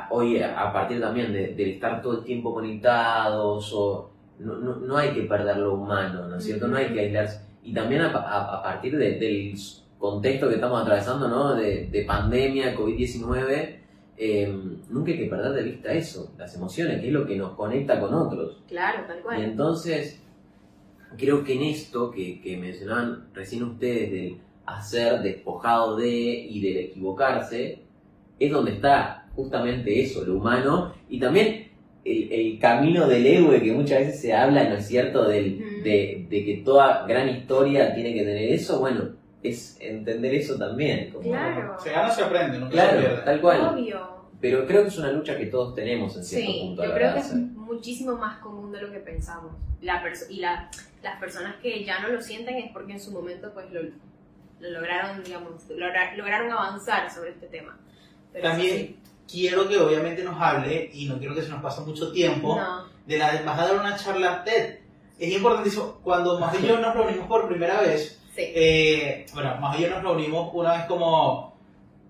C: hoy a a partir también de, estar todo el tiempo conectados o no, no, no hay que perder lo humano, ¿no es cierto? No hay que aislarse. Y también a, pa- a- a partir de- del contexto que estamos atravesando, ¿no? De, de pandemia, COVID-19, eh, nunca hay que perder de vista eso, las emociones, que es lo que nos conecta con otros.
A: Claro, tal
C: Y
A: cual.
C: entonces, creo que en esto que, que mencionaban recién ustedes del hacer despojado de y del equivocarse, es donde está justamente eso, lo humano, y también el, el camino del héroe que muchas veces se habla, ¿no es cierto?, del, de, de que toda gran historia tiene que tener eso, bueno, es entender eso también. como-
A: Claro.
B: Se gana o se aprende, no se
C: Claro,
B: pierde.
C: tal cual.
A: Obvio.
C: Pero creo que es una lucha que todos tenemos en cierto
A: Sí,
C: punto.
A: yo
C: la
A: creo
C: hora
A: que es muchísimo más común de lo que pensamos. La y la- las personas que ya no lo sienten es porque en su momento pues lo, lo lograron, digamos, logra- lograron avanzar sobre este tema. Pero
B: También quiero que obviamente nos hable, y no quiero que se nos pase mucho tiempo,
A: No,
B: de la vas a dar una charla TED. Es importantísimo, cuando Majo y yo nos reunimos por primera vez,
A: sí.
B: eh, bueno, Majo y yo nos reunimos una vez como,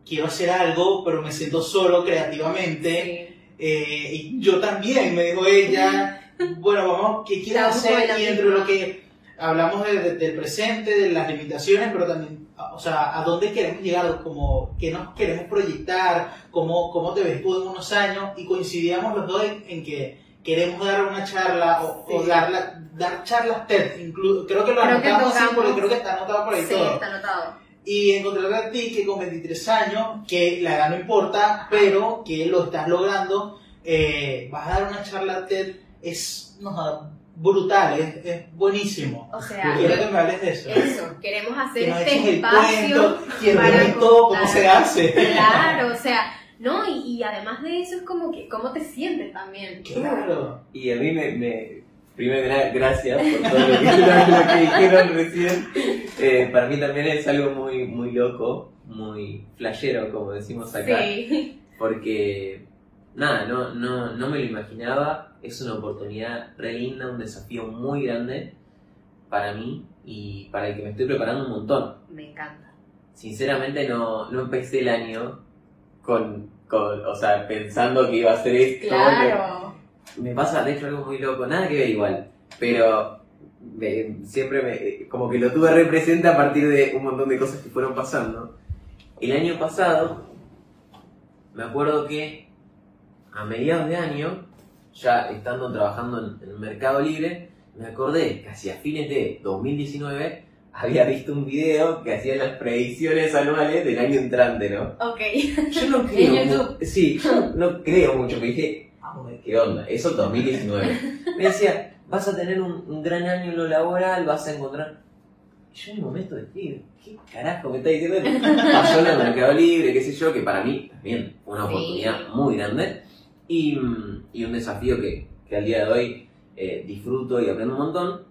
B: quiero hacer algo, pero me siento solo creativamente,
A: sí.
B: Eh, y yo también, me dijo ella, bueno, vamos, ¿qué quieres hacer? Y entre lo que hablamos de- de- del presente, de las limitaciones, pero también, o sea, a dónde queremos llegar, como, qué nos queremos proyectar, cómo, cómo te ves tú en unos años, y coincidíamos los dos en, en que queremos dar una charla o, dar, la- dar charlas TED, inclu- creo que lo
A: Creo que
B: anotamos así porque creo que está anotado por ahí
A: Sí,
B: todo.
A: está anotado.
B: Y encontrar a ti que con 23 años, que la edad no importa, pero que lo estás logrando, eh, vas a dar una charla TED, es no, brutal, es, es buenísimo.
A: O sea,
B: Quiero que me hables de eso.
A: eso, queremos hacer
B: Que
A: este espacio.
B: cuento, quiero
A: para
B: ver todo cómo se hace.
A: Claro, o sea, no, y, y además de eso es como que, ¿cómo te sientes también?
B: Claro.
C: Y a mí me, me- primero gra- gracias por todo lo que, lo que dijeron recién. Eh, para mí también es algo muy, muy loco, muy flashero, como decimos acá.
A: Sí,
C: Porque, nada, no, no, no me lo imaginaba. Es una oportunidad re linda, un desafío muy grande para mí y para el que me estoy preparando un montón.
A: me encanta.
C: Sinceramente no, no empecé el año con, con, o sea, pensando que iba a ser esto.
A: Claro.
C: Me pasa, de hecho, algo muy loco, nada que ver igual, pero me- siempre me, como que lo tuve re presente a partir de un montón de cosas que fueron pasando. El año pasado me acuerdo que a mediados de año, ya estando trabajando en, en Mercado Libre, me acordé que hacia fines de 2019 había visto un video que hacía las predicciones anuales del año entrante, ¿no?
A: Ok.
C: Yo no creo.
A: En
C: mu-
A: YouTube.
C: sí, yo no creo mucho, pero dije, vamos a ver qué onda. Eso 2019. Me decía, vas a tener un, un gran año en lo laboral, vas a encontrar. Y yo en un momento dije, ¿qué carajo me está diciendo? Pasó en el Mercado Libre, qué sé yo, que para mí también fue una
A: Sí.
C: oportunidad muy grande y, y un desafío que, que al día de hoy eh, disfruto y aprendo un montón.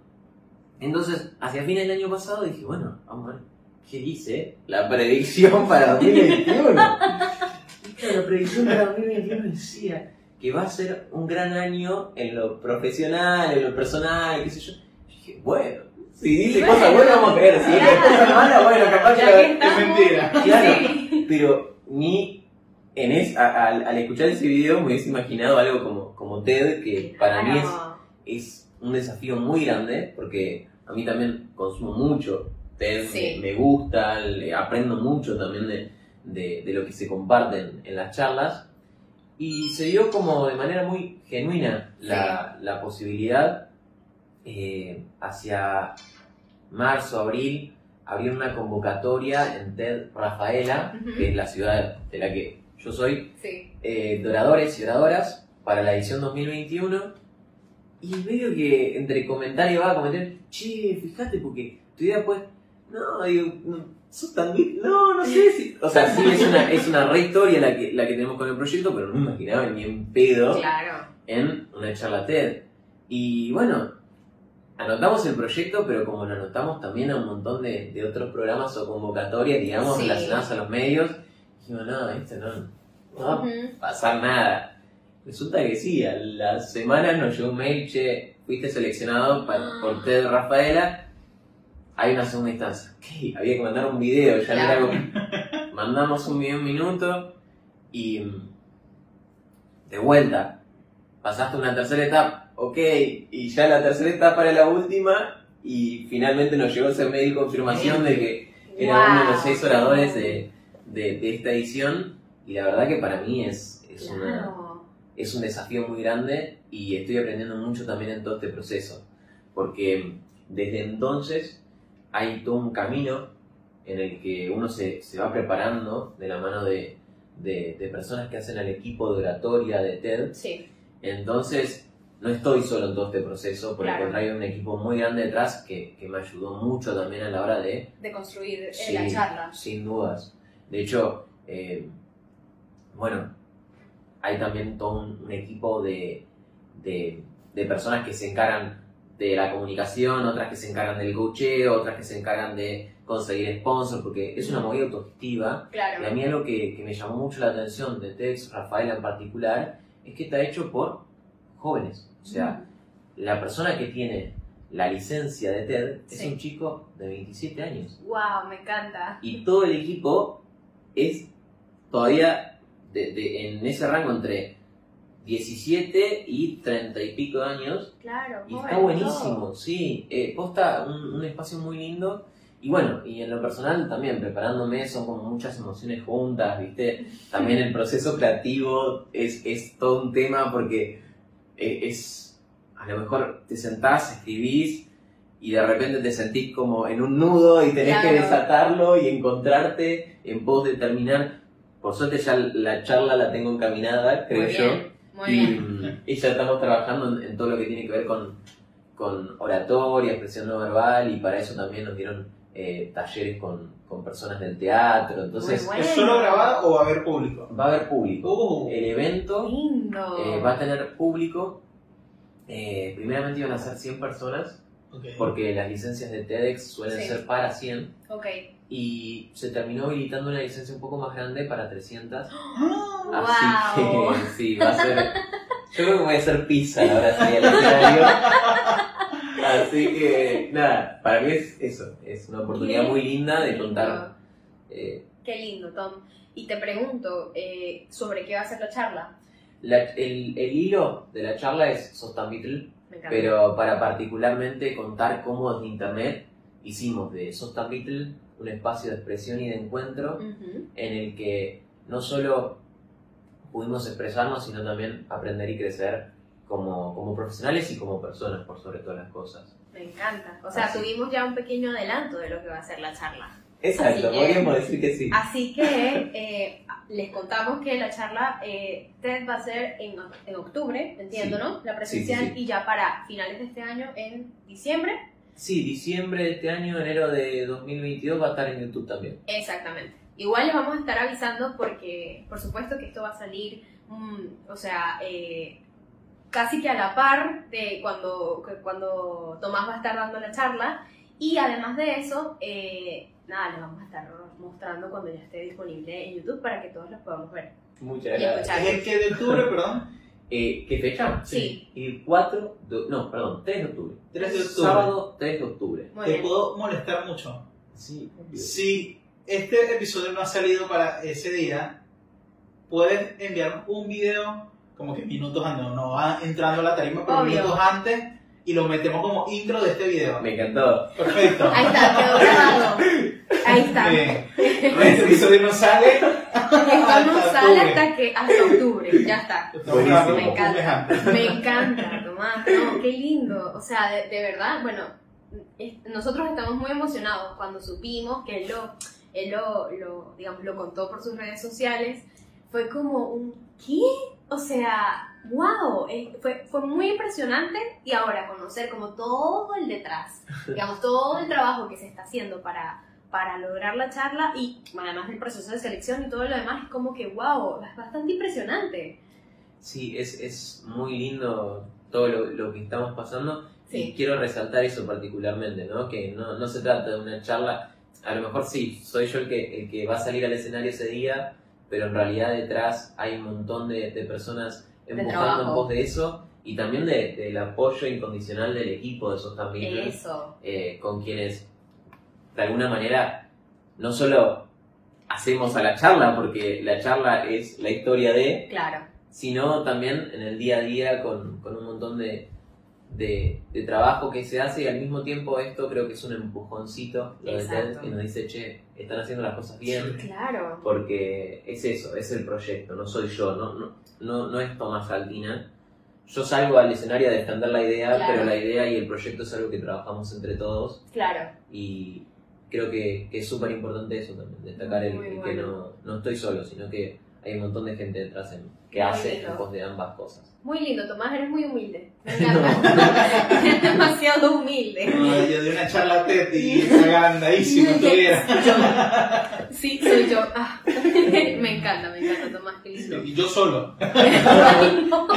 C: Entonces, hacia fines del año pasado dije, bueno, vamos a ver qué dice la predicción para 2021. Y claro, la predicción para 2021 decía que va a ser un gran año en lo profesional, en lo personal, qué sé yo. Y dije, bueno, si dice
A: Bueno.
C: cosas buenas vamos a creer, si dice cosas malas, bueno, capaz que...
B: Es mentira.
C: Claro,
A: Sí.
C: pero ni en es, a- al, al escuchar ese video me hubiese imaginado algo como, como TED, que para mí es es un desafío muy grande porque a mí también consumo mucho TED,
A: Sí.
C: me, me gusta, le- aprendo mucho también de, de- de lo que se comparten en las charlas. Y se dio como de manera muy genuina la, la posibilidad eh, hacia marzo, abril, abrir una convocatoria en TED Rafaela, que es la ciudad de la que yo soy,
A: Sí.
C: eh, de oradores y oradoras para la edición 2021. Y medio que entre comentario va a comentar, che, fíjate, porque tu idea pues, no, digo, no, sos tan no, no sé si. O sea, sí es una, es una re historia la que, la que tenemos con el proyecto, pero no me imaginaba ni en pedo
A: Claro.
C: en una charla TED. Y bueno, anotamos el proyecto, pero como lo anotamos también a un montón de, de otros programas o convocatorias, digamos,
A: Sí.
C: relacionadas a los medios, dijimos, no, esto no, no va a pasar nada. Resulta que sí, a las semanas nos llegó un mail, che, fuiste seleccionado pa-
A: Ah.
C: por TED Rafaela, hay una segunda instancia. Ok, había que mandar un video, ya no era como- Mandamos un video un minuto y mm, de vuelta, pasaste una tercera etapa, ok, y ya la tercera etapa era la última y finalmente nos llegó ese mail confirmación de que era uno de los seis oradores de, de- de esta edición y la verdad que para mí es, es, una, es un desafío muy grande y estoy aprendiendo mucho también en todo este proceso porque desde entonces hay todo un camino en el que uno se, se va preparando de la mano de, de- de personas que hacen al equipo de oratoria de TED
A: Sí.
C: entonces, no estoy solo en todo este proceso, por
A: Claro.
C: el contrario, hay un equipo muy grande detrás que, que me ayudó mucho también a la hora de,
A: De construir eh,
C: Sí.
A: la charla.
C: sin dudas. De hecho, eh, bueno, hay también todo un, un equipo de, de, de personas que se encargan de la comunicación, otras que se encargan del coacheo, otras que se encargan de conseguir sponsors, porque es una movida autogestiva y a
A: Claro.
C: mí algo que, que me llamó mucho la atención de TEDx Rafael en particular es que está hecho por jóvenes. O sea, la persona que tiene la licencia de TED es
A: Sí.
C: un chico de 27 años.
A: Wow, me encanta.
C: Y todo el equipo es todavía de- de- en ese rango entre 17 y 30 y pico de años.
A: Claro.
C: Y está buenísimo, sí. Eh, posta un, un espacio muy lindo. Y bueno, y en lo personal también, preparándome, son como muchas emociones juntas, ¿viste? También el proceso creativo es, es todo un tema porque eh, es, a lo mejor te sentás, escribís y de repente te sentís como en un nudo y tenés que desatarlo y encontrarte en pos de terminar. Por suerte ya la charla la tengo encaminada, creo
A: Muy
C: yo.
A: bien, Muy
C: Y,
A: bien.
C: y ya estamos trabajando en, en todo lo que tiene que ver con, con oratoria, expresión no verbal, y para eso también nos dieron eh, talleres con, con personas del teatro. Entonces,
A: bueno.
B: ¿Es solo grabado o va a haber público?
C: va a haber público.
B: Uh,
C: El evento
A: Lindo.
C: eh, va a tener público. Eh, primeramente iban a ser 100 personas, porque las licencias de TEDx suelen
A: Sí.
C: ser para 100.
A: Ok.
C: Y se terminó habilitando una licencia un poco más grande para 300.
B: Ah,
C: Así
A: Wow.
C: que sí, va a ser. Yo creo que voy a hacer pizza la hora salí al escenario. Así que, nada, para mí es eso. Es una oportunidad muy linda de contar. eh,
A: Qué lindo, Tom. Y te pregunto, eh, ¿sobre qué va a ser la charla?
C: la- el, el hilo de la charla es
A: encanta.
C: Pero para particularmente contar cómo desde internet hicimos de Sostambitle un espacio de expresión y de encuentro en el que no solo pudimos expresarnos, sino también aprender y crecer como, como profesionales y como personas, por sobre todas las cosas.
A: Me encanta. O sea,
C: Así.
A: tuvimos ya un pequeño adelanto de lo que va a ser la charla.
C: Exacto,
A: Así que-
C: podríamos decir que sí.
A: Así que eh, les contamos que la charla eh, TED va a ser en, en octubre, entiendo,
C: Sí.
A: ¿no? La presencial
C: Sí, sí, sí.
A: y ya para finales de este año, en diciembre.
C: Sí, diciembre de este año, enero de 2022 va a estar en YouTube también.
A: Exactamente. Igual les vamos a estar avisando porque, por supuesto, que esto va a salir, mm, o sea, eh, casi que a la par de cuando, cuando Tomás va a estar dando la charla. Y además de eso, eh, nada, les vamos a estar mostrando cuando ya esté disponible en YouTube para que todos los podamos ver.
C: Muchas gracias.
A: escuchar.
B: ¿Es el que de octubre, perdón?
C: Eh, ¿Qué fecha?
A: Sí.
C: El 4 de, no, perdón, 3 de octubre.
B: 3 de octubre.
C: Sábado 3 de octubre.
A: Muy
B: Te
A: bien.
B: puedo molestar mucho.
C: Sí,
B: Si este episodio no ha salido para ese día, puedes enviarnos un video, como que minutos antes, no va entrando a la tarima, pero
A: Obvio.
B: minutos antes, y lo metemos como intro de este video.
C: Me encantó.
B: Perfecto.
A: Ahí está, quedó grabado. Ahí está.
B: Bien. Este episodio no sale.
A: Esto
B: hasta
A: no sale
B: octubre.
A: hasta que hasta octubre, ya está.
C: Buenísimo.
A: Me encanta. Me encanta, Tomás. No, qué lindo. O sea, de, de verdad, bueno, es- nosotros estamos muy emocionados cuando supimos que él lo, él lo, lo, digamos, lo contó por sus redes sociales. Fue como un ¿qué? O sea, wow, eh, fue, fue muy impresionante y ahora conocer como todo el detrás, digamos, todo el trabajo que se está haciendo para, para lograr la charla y además del proceso de selección y todo lo demás, es como que wow, es bastante impresionante.
C: Sí, es, es muy lindo todo lo, lo que estamos pasando
A: Sí.
C: y quiero resaltar eso particularmente, ¿no? Que no, no se trata de una charla, a lo mejor sí, soy yo el que, el que va a salir al escenario ese día, pero en realidad detrás hay un montón de, de personas empujando en pos de eso y también de- del apoyo incondicional del equipo de esos también.
A: Eso.
C: eh, con quienes de alguna manera no solo hacemos a la charla, porque la charla es la historia de,
A: Claro,
C: sino también en el día a día con, con un montón de, de, de trabajo que se hace y al mismo tiempo esto creo que es un empujoncito que nos dice, che, están haciendo las cosas bien.
A: claro.
C: Porque es eso, es el proyecto, no soy yo, no, no, no, no es Tomás Altina. Yo salgo al escenario a defender la idea,
A: Claro.
C: pero la idea y el proyecto es algo que trabajamos entre todos
A: Claro,
C: y creo que, que es súper importante eso también, destacar el, que no, no estoy solo, sino que hay un montón de gente detrás en- que
A: Muy
C: hace
A: lindo.
C: en pos de ambas cosas.
A: muy lindo, Tomás, eres muy humilde. Me encanta. eres demasiado humilde.
B: No, yo de una charla y agrandadísimo estuviera.
A: Sí, soy yo. Ah, me encanta, me encanta, Tomás, qué lindo.
B: Y yo solo.
A: Ay, no.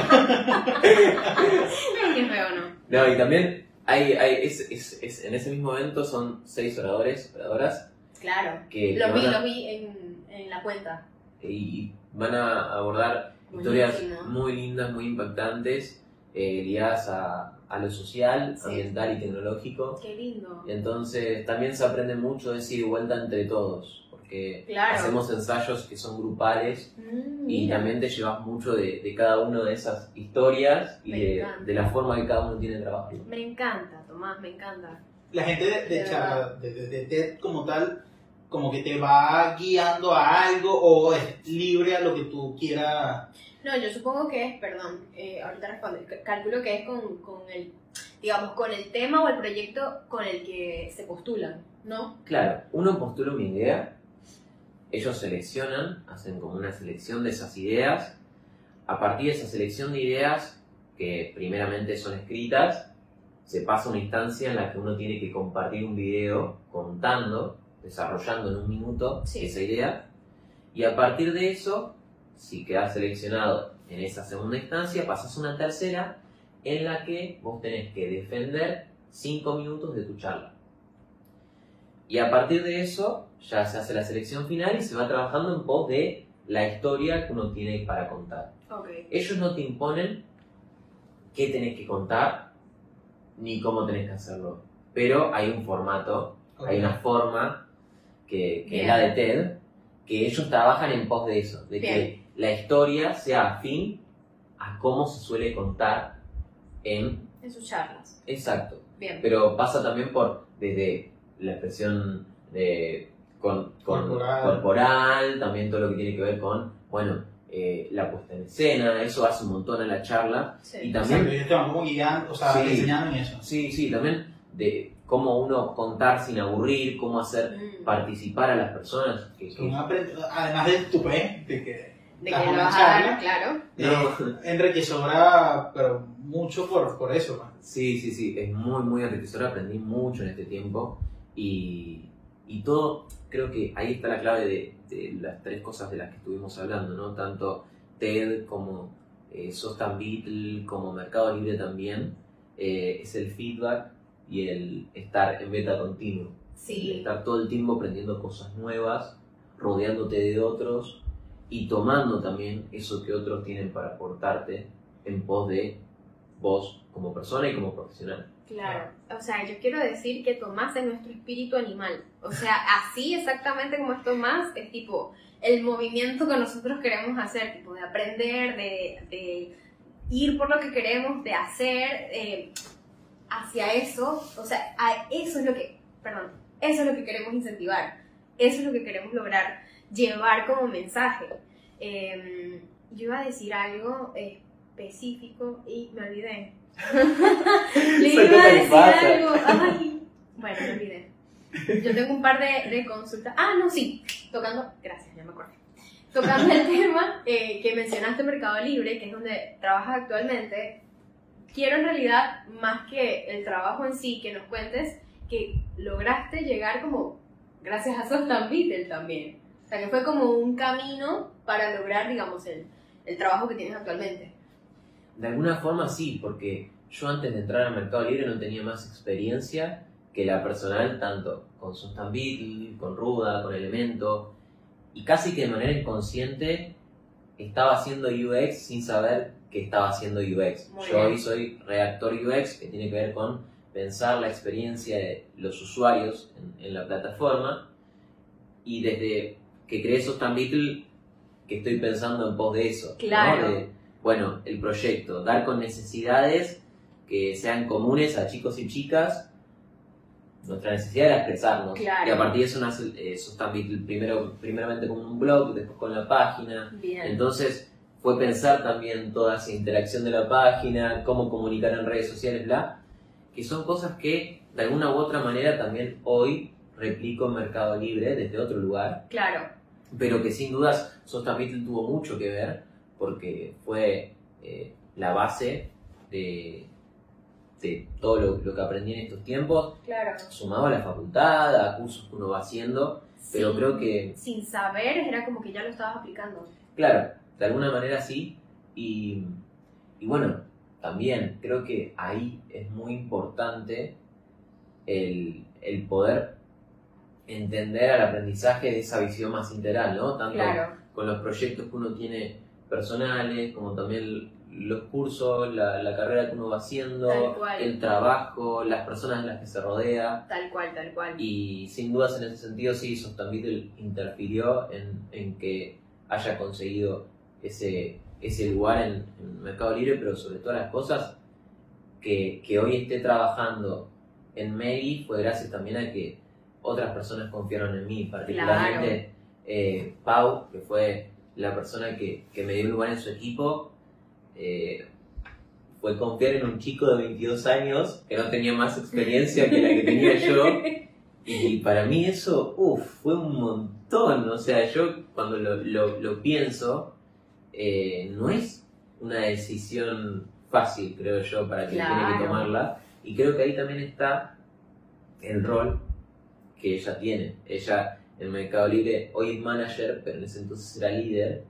A: Qué feo, ¿no?
C: No, y también hay, hay es, es, es- en ese mismo evento son seis oradores, oradoras,
A: Claro.
C: que, que
A: Lo vi,
C: van a-
A: lo vi en, en la cuenta.
C: Y van a abordar historias muy lindas, muy impactantes, eh, ligadas a, a lo social,
A: Sí.
C: ambiental y tecnológico.
A: Qué lindo.
C: Entonces también se aprende mucho de ida y vuelta entre todos, porque
A: Claro.
C: hacemos ensayos que son grupales
A: Mm,
C: y también te llevas mucho de, de cada una de esas historias y
A: Me
C: de,
A: encanta.
C: de la forma que cada uno tiene de trabajarlo.
A: Me encanta, Tomás, me encanta.
B: La gente de, de
A: De
B: charla, de, de- de TED como tal, como que te va guiando a algo o es libre a lo que tú quieras.
A: No, yo supongo que es, perdón, eh, ahorita respondo, calculo que es con, con el, digamos, con el tema o el proyecto con el que se postulan, ¿no?
C: Claro, uno postula una idea, ellos seleccionan, hacen como una selección de esas ideas, a partir de esa selección de ideas, que primeramente son escritas, se pasa una instancia en la que uno tiene que compartir un video contando, desarrollando en un minuto
A: Sí.
C: esa idea, y a partir de eso, si quedas seleccionado en esa segunda instancia, pasas a una tercera en la que vos tenés que defender 5 minutos de tu charla. Y a partir de eso ya se hace la selección final y se va trabajando en pos de la historia que uno tiene para contar.
A: Ok.
C: Ellos no te imponen qué tenés que contar ni cómo tenés que hacerlo, pero hay un formato, hay una forma que, que es la de TED, que ellos trabajan en pos de eso, de que la historia sea afín a cómo se suele contar en...
A: En sus charlas.
C: Exacto.
A: Bien.
C: Pero pasa también por desde la expresión de, con, con-
B: Corporal.
C: corporal, también todo lo que tiene que ver con, bueno, eh, la puesta en escena, eso hace un montón a la charla.
A: Sí.
C: Y también,
B: van como guiando, o sea,
C: Sí.
B: enseñando en eso.
C: sí, sí, también de cómo uno contar sin aburrir, cómo hacer
A: Mm.
C: participar a las personas. Que,
B: Además de tu pe, de que
A: De que
B: das
A: lo
B: una
A: vas a dar,
B: charla,
A: claro.
C: No.
B: eh, enriquecedora, pero mucho por, por eso. man.
C: Sí, sí, sí, es muy, muy enriquecedor, aprendí mucho en este tiempo y, y todo, creo que ahí está la clave de, de las tres cosas de las que estuvimos hablando, ¿no? Tanto TED como eh, Sos tan Beatle, como Mercado Libre también, eh, es el feedback y el estar en beta continuo. El
A: Sí.
C: Estar todo el tiempo aprendiendo cosas nuevas, rodeándote de otros y tomando también eso que otros tienen para aportarte en pos de vos como persona y como profesional.
A: Claro, o sea, yo quiero decir que Tomás es nuestro espíritu animal. O sea, así exactamente como es Tomás, es tipo el movimiento que nosotros queremos hacer, tipo de aprender, de, de ir por lo que queremos, de hacer eh, hacia eso. O sea, a eso es lo que, perdón, eso es lo que queremos incentivar, eso es lo que queremos lograr, llevar como mensaje. Eh, yo iba a decir algo específico y me olvidé. Le iba a decir
C: pasa.
A: algo. Ay, bueno, me olvidé. Yo tengo un par de, de consultas. Ah, no, sí. Tocando. Gracias, ya me acordé. Tocando el tema eh, que mencionaste, Mercado Libre, que es donde trabajas actualmente. Quiero en realidad, más que el trabajo en sí, que nos cuentes que lograste llegar como gracias a Sostan Beatle también. O sea, que fue como un camino para lograr, digamos, el, el trabajo que tienes actualmente.
C: De alguna forma sí, porque yo antes de entrar al Mercado Libre no tenía más experiencia que la personal, tanto con Sustan Beatle, con Ruda, con Elemento, y casi que de manera inconsciente estaba haciendo UX sin saber que estaba haciendo UX.
A: Muy
C: yo
A: bien.
C: hoy soy redactor UX, que tiene que ver con pensar la experiencia de los usuarios en, en la plataforma, y desde que creé Sustan Beatle, que estoy pensando en pos de eso. ¿no?
A: Claro.
C: De, bueno, el proyecto, dar con necesidades que sean comunes a chicos y chicas. Nuestra necesidad era expresarnos.
A: Claro.
C: Y a partir de eso nace eh, Sustan Beatle, primero, primeramente con un blog, después con la página.
A: Bien.
C: Entonces fue pensar también toda esa interacción de la página, cómo comunicar en redes sociales, bla, que son cosas que de alguna u otra manera también hoy replico en Mercado Libre desde otro lugar
A: Claro.
C: pero que sin dudas Sostan Beatle tuvo mucho que ver porque fue eh, la base de, de todo lo, lo que aprendí en estos tiempos,
A: Claro.
C: sumado a la facultad, a cursos que uno va haciendo, pero
A: Sin-
C: creo que,
A: Sin saber, era como que ya lo estabas aplicando.
C: claro, de alguna manera sí, y, y bueno, también creo que ahí es muy importante el, el poder entender al aprendizaje de esa visión más integral, ¿no? Tanto
A: Claro.
C: con los proyectos que uno tiene personales, como también los cursos, la, la carrera que uno va haciendo, el trabajo, las personas en las que se rodea.
A: Tal cual, tal cual.
C: Y sin dudas en ese sentido sí, Sostan Beatle interfirió en, en que haya conseguido ese, ese lugar en, en Mercado Libre, pero sobre todas las cosas, que, que hoy esté trabajando en Meli fue gracias también a que otras personas confiaron en mí, particularmente eh, Pau, que fue la persona que, que me dio lugar en su equipo. eh, fue confiar en un chico de 22 años que no tenía más experiencia que la que tenía yo. Y para mí eso, uff, fue un montón. O sea, yo cuando lo, lo- lo pienso, eh, no es una decisión fácil, creo yo, para quien tiene que tomarla. Y creo que ahí también está el rol que ella tiene. Ella en Mercado Libre hoy es manager, pero en ese entonces era líder.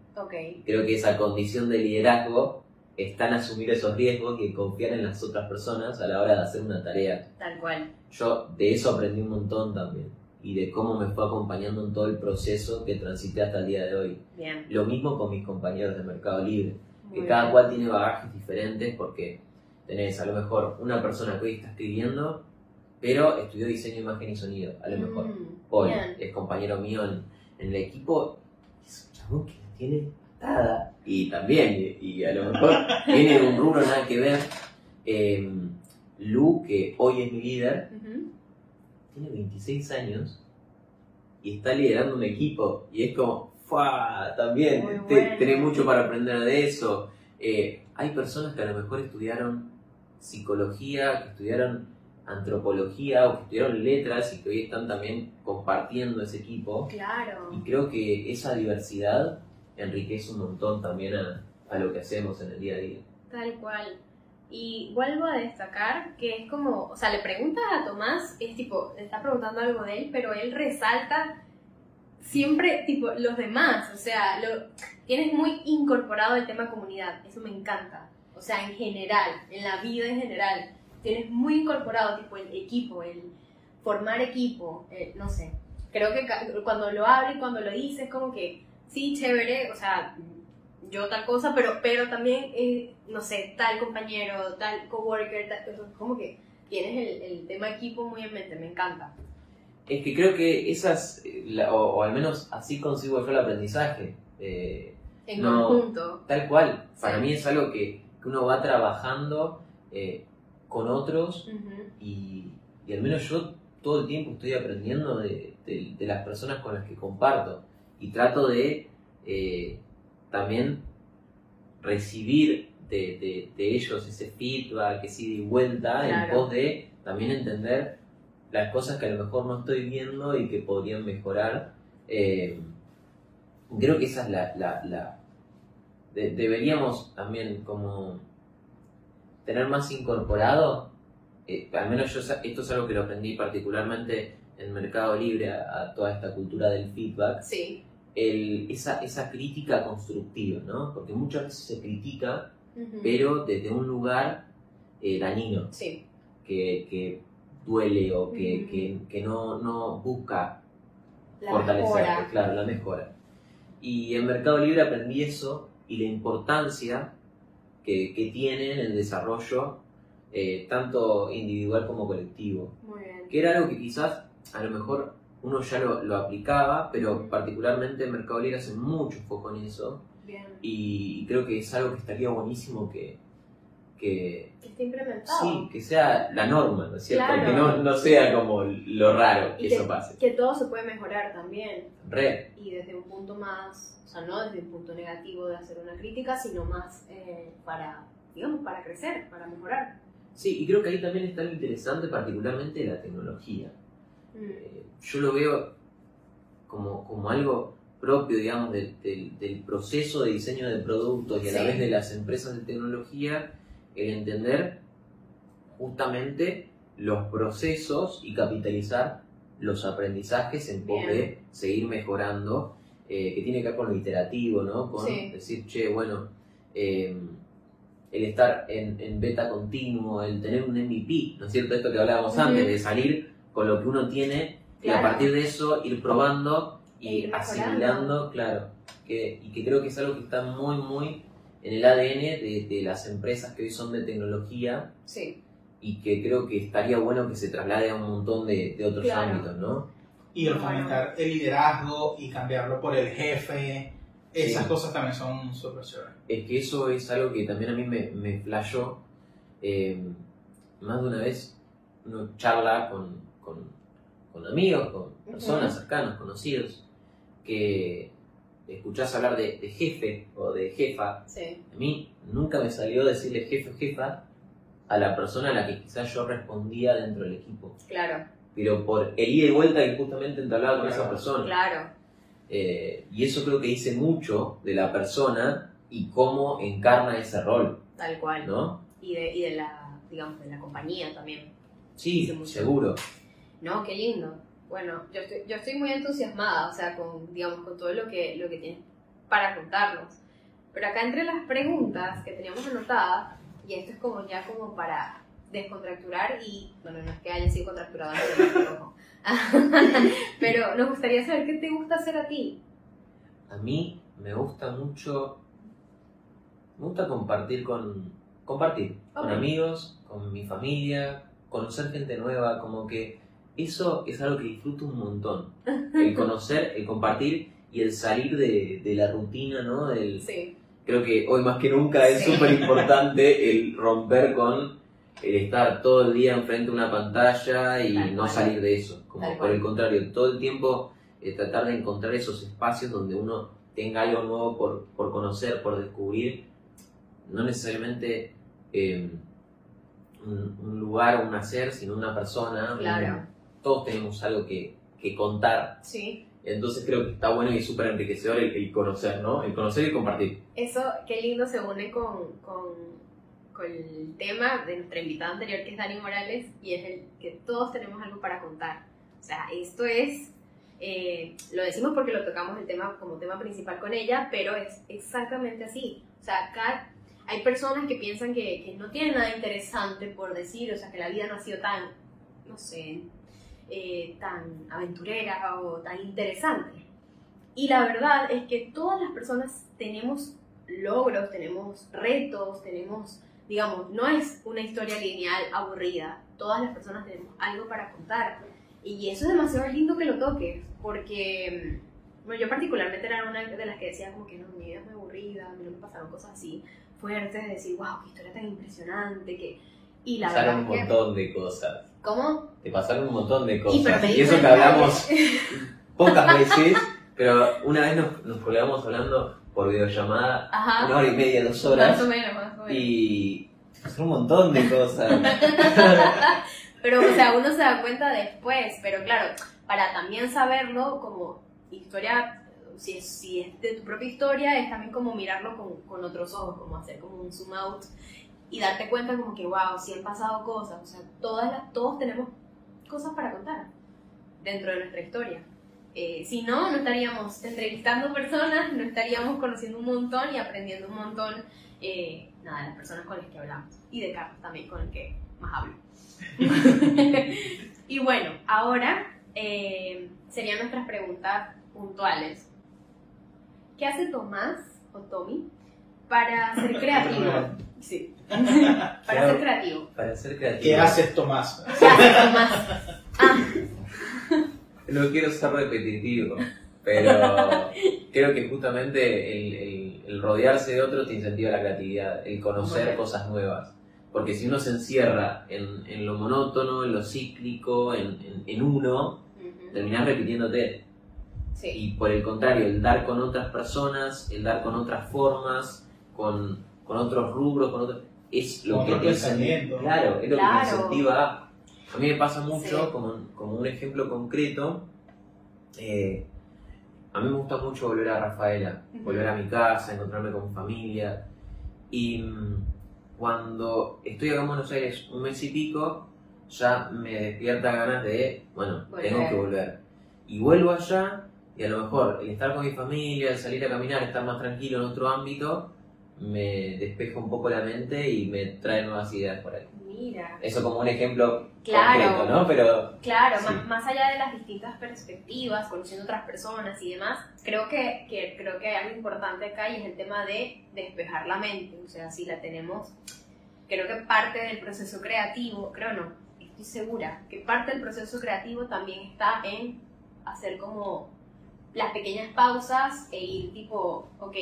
C: Creo que esa condición de liderazgo está en asumir esos riesgos y en confiar en las otras personas a la hora de hacer una tarea.
A: Tal cual.
C: Yo de eso aprendí un montón también y de cómo me fue acompañando en todo el proceso que transité hasta el día de hoy.
A: Bien.
C: Lo mismo con mis compañeros de Mercado Libre, que cada
A: bien.
C: cual tiene bagajes diferentes porque tenés a lo mejor una persona que hoy está escribiendo, pero estudió diseño, imagen y sonido, a lo mejor.
A: Mm,
C: Paul
A: bien.
C: es compañero mío en, en el equipo, es un chabón que la tiene patada. Y también, y, y a lo mejor viene de un rubro nada que ver. Eh, Lu, que hoy es mi líder. Tiene 26 años y está liderando un equipo. Y es como, ¡fua! también te-
A: bueno.
C: tenés mucho para aprender de eso. Eh, hay personas que a lo mejor estudiaron psicología, que estudiaron antropología o que estudiaron letras y que hoy están también compartiendo ese equipo.
A: Claro.
C: Y creo que esa diversidad enriquece un montón también a, a lo que hacemos en el día a día.
A: Tal cual. Y vuelvo a destacar que es como, o sea, le preguntas a Tomás, es tipo, le estás preguntando algo de él, pero él resalta siempre, tipo, los demás. O sea, lo, tienes muy incorporado el tema comunidad. Eso me encanta. O sea, en general, en la vida en general, tienes muy incorporado, tipo, el equipo, el formar equipo, eh, no sé. Creo que cuando lo habla y cuando lo dices, como que, sí, chévere, o sea, yo tal cosa, pero, pero también, eh, no sé, tal compañero, tal coworker, tal, como que tienes el, el tema equipo muy en mente, me encanta.
C: Es que creo que esas, eh, la- o, o al menos así consigo yo el aprendizaje. Eh,
A: En
C: No.
A: conjunto.
C: tal cual, para mí es algo que, que uno va trabajando eh, con otros y, y al menos yo todo el tiempo estoy aprendiendo de, de- de las personas con las que comparto y trato de eh, también recibir de, de- de ellos ese feedback, ese ida y vuelta en pos de también entender las cosas que a lo mejor no estoy viendo y que podrían mejorar. Eh, creo que esa es la... la- la- de- deberíamos también como tener más incorporado, eh, al menos yo esto es algo que lo aprendí particularmente en Mercado Libre a, a toda esta cultura del feedback,
A: Sí.
C: El- esa, esa crítica constructiva, ¿no? Porque muchas veces se critica,
A: Ujú.
C: pero desde un lugar eh, dañino,
A: Sí.
C: que, que duele o que,
A: Ujú.
C: que, que no, no busca
A: La
C: fortalecer,
A: mejora.
C: claro, la mejora. Y en Mercado Libre aprendí eso y la importancia que, que tiene en el desarrollo, eh, tanto individual como colectivo.
A: Muy bien.
C: Que era algo que quizás a lo mejor uno ya lo, lo aplicaba, pero particularmente en Mercado Libre hace mucho foco en eso
A: Bien.
C: y creo que es algo que estaría buenísimo que, que
A: Que esté implementado.
C: sí, que sea la norma, ¿no es cierto?
A: Claro.
C: Que no, no sea como lo raro que eso pase.
A: que todo se puede mejorar también.
C: Re,
A: y desde un punto más, o sea, no desde un punto negativo de hacer una crítica, sino más eh, para, digamos, para crecer, para mejorar.
C: Sí, y creo que ahí también está lo interesante, particularmente la tecnología. Eh, yo lo veo como, como algo propio, digamos, del, del- del proceso de diseño de productos y a la vez de las empresas de tecnología, el entender justamente los procesos y capitalizar los aprendizajes en pos de seguir mejorando, eh, que tiene que ver con lo iterativo, ¿no? Con
A: Sí.
C: decir, che, bueno, eh, el estar en, en beta continuo, el tener un MVP, ¿no es cierto? Esto que hablábamos antes, de salir con lo que uno tiene y a
A: Claro.
C: partir de eso ir probando
A: E
C: y
A: ir
C: asimilando, claro, que, y que creo que es algo que está muy, muy en el ADN de, de las empresas que hoy son de tecnología
A: Sí,
C: y que creo que estaría bueno que se traslade a un montón de, de otros
A: Claro.
C: ámbitos, ¿no?
B: Y fomentar el liderazgo y cambiarlo por el jefe. Esas
C: Sí.
B: cosas también son súper chéveres.
C: Es que eso es algo que también a mí me, me flashó. eh, más de una vez uno charla con, con, con amigos, con personas
A: Ujú.
C: cercanas, conocidos, que escuchás hablar de, de jefe o de jefa.
A: sí,
C: A mí nunca me salió decirle jefe o jefa a la persona a la que quizás yo respondía dentro del equipo.
A: claro,
C: Pero por el ida y vuelta que justamente entablaba con esa persona.
A: claro,
C: Eh, y eso creo que dice mucho de la persona y cómo encarna ese rol,
A: tal cual.
C: ¿no?
A: Y, de, y de la, digamos, de la compañía también.
C: Sí, seguro.
A: No, qué lindo. Bueno, yo estoy, yo estoy muy entusiasmada, o sea, con, digamos, con todo lo que, lo que tienes para contarnos. Pero acá entre las preguntas que teníamos anotadas, y esto es como ya como para descontracturar y, bueno, no es que haya sido contracturado pero nos gustaría saber qué te gusta hacer a ti.
C: A mí me gusta mucho, me gusta compartir con, compartir con
A: Ok.
C: amigos, con mi familia, conocer gente nueva, como que eso es algo que disfruto un montón. El conocer, el compartir y el salir de, de la rutina, ¿no? Del,
A: Sí,
C: creo que hoy más que nunca es
A: Sí.
C: súper importante el romper con el estar todo el día enfrente de una pantalla y
A: Tal
C: no
A: cual.
C: salir de eso. Como
A: Tal
C: por
A: cual.
C: el contrario, todo el tiempo eh, tratar de encontrar esos espacios donde uno tenga algo nuevo por, por conocer, por descubrir, no necesariamente eh, un, un lugar, un hacer, sino una persona.
A: Claro.
C: Un- todos tenemos algo que, que contar,
A: Sí.
C: entonces creo que está bueno y súper enriquecedor el, el conocer, ¿no? El conocer y compartir.
A: Eso, qué lindo se une con, con, con el tema de nuestra invitada anterior, que es Dani Morales, y es el que todos tenemos algo para contar. O sea, esto es, eh, lo decimos porque lo tocamos el tema como tema principal con ella, pero es exactamente así. O sea, acá hay personas que piensan que, que no tienen nada interesante por decir, o sea, que la vida no ha sido tan, no sé, eh, tan aventurera o tan interesante. Y la verdad es que todas las personas tenemos logros, tenemos retos, tenemos, digamos, no es una historia lineal aburrida. Todas las personas tenemos algo para contar. Y eso es demasiado lindo que lo toques, porque mm, bueno, yo particularmente era una de las que decía como que no, mi vida es muy aburrida, a mí no me pasaron cosas así fuertes, de decir, wow, qué historia tan impresionante, que... Y la
C: pasaron un
A: que...
C: montón de cosas.
A: ¿Cómo?
C: Te pasaron un montón de
A: Y, pero
C: cosas. Y, eso que hablamos pocas veces, pero una vez nos, nos colgamos hablando por videollamada,
A: Ajá.
C: una hora y media, dos
A: Más
C: horas,
A: o menos, más o menos.
C: y pasaron un montón de cosas.
A: Pero, o sea, uno se da cuenta después, pero claro, para también saberlo como historia, si es, si es de tu propia historia, es también como mirarlo con, con otros ojos, como hacer como un zoom out y darte cuenta como que, wow, sí han pasado cosas, o sea, todas las, todos tenemos cosas para contar dentro de nuestra historia. Eh, si no, no estaríamos entrevistando personas, no estaríamos conociendo un montón y aprendiendo un montón, eh, nada, de las personas con las que hablamos y de Carlos también, con el que más hablo. y bueno, ahora eh, serían nuestras preguntas puntuales. ¿Qué hace Tomás o Tommy para ser creativo? Sí. para ser creativo.
C: Para ser creativo.
B: ¿Qué haces, Tomás?
A: ¿Qué hace Tomás? Ah,
C: No quiero ser repetitivo, pero creo que justamente el, el- el rodearse de otros te incentiva la creatividad, el conocer
A: Bueno.
C: cosas nuevas. Porque si uno se encierra en, en lo monótono, en lo cíclico, en, en- en uno,
A: ujú.
C: terminás repitiéndote.
A: Sí.
C: Y por el contrario, el dar con otras personas, el dar con otras formas, con, con otros rubros, con otros, es lo
B: Con
C: que te. Claro, es lo que
A: Claro.
C: te incentiva a. A mí me pasa mucho,
A: Sí.
C: como, como un ejemplo concreto, eh, a mí me gusta mucho volver a Rafaela,
A: Ujú.
C: volver a mi casa, encontrarme con mi familia. Y mm, cuando estoy acá en Buenos Aires un mes y pico, ya me despierta ganas de, bueno,
A: Volver.
C: tengo que volver. Y vuelvo allá y a lo mejor el estar con mi familia, el salir a caminar, estar más tranquilo en otro ámbito, me despeja un poco la mente y me trae nuevas ideas por ahí.
A: Mira.
C: Eso como un ejemplo
A: Claro.
C: concreto, ¿no? Pero
A: Claro,
C: Sí.
A: más, más allá de las distintas perspectivas, conociendo otras personas y demás, creo que, que, creo que hay algo importante acá y es el tema de despejar la mente. O sea, si la tenemos, creo que parte del proceso creativo, creo no, estoy segura, que parte del proceso creativo también está en hacer como las pequeñas pausas e ir tipo, ok,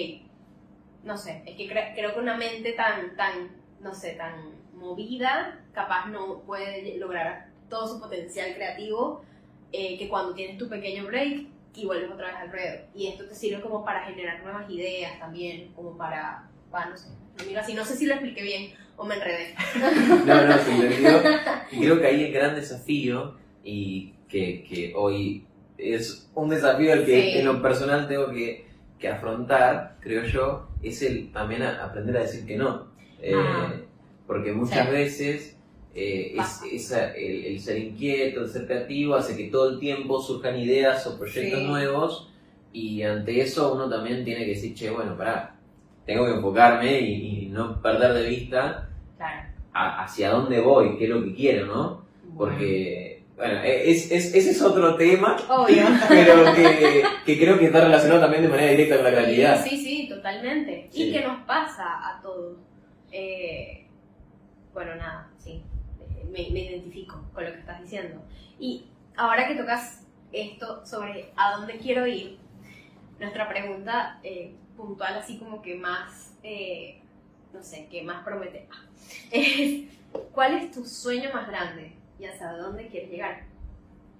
A: no sé, es que cre- creo que una mente tan, tan, no sé, tan movida, capaz no puede lograr todo su potencial creativo, eh, que cuando tienes tu pequeño break y vuelves otra vez al ruedo. Y esto te sirve como para generar nuevas ideas también, como para, para no sé, lo miro así, no sé si lo expliqué bien o me enredé.
C: no, no, se entendió. Creo que ahí el gran desafío y que, que hoy es un desafío al que
A: Sí.
C: en lo personal tengo que, que afrontar, creo yo, es el también a- aprender a decir que no. Eh,
A: Ah.
C: porque muchas
A: Sí.
C: veces eh, es, el, el ser inquieto, el ser creativo, hace que todo el tiempo surjan ideas o proyectos
A: Sí.
C: nuevos y ante eso uno también tiene que decir, che, bueno, pará, tengo que enfocarme y, y no perder de vista
A: Claro.
C: a- hacia dónde voy, qué es lo que quiero, ¿no? Porque, bueno, es, es- ese es otro tema,
A: Obvio.
C: pero que, que creo que está relacionado también de manera directa con la creatividad.
A: Sí, sí, totalmente.
C: Sí.
A: Y que nos pasa a todos. Eh, bueno, nada, sí. Me, me identifico con lo que estás diciendo. Y ahora que tocas esto sobre a dónde quiero ir, nuestra pregunta eh, puntual, así como que más, eh, no sé, que más promete, es ¿cuál es tu sueño más grande y hacia dónde quieres llegar?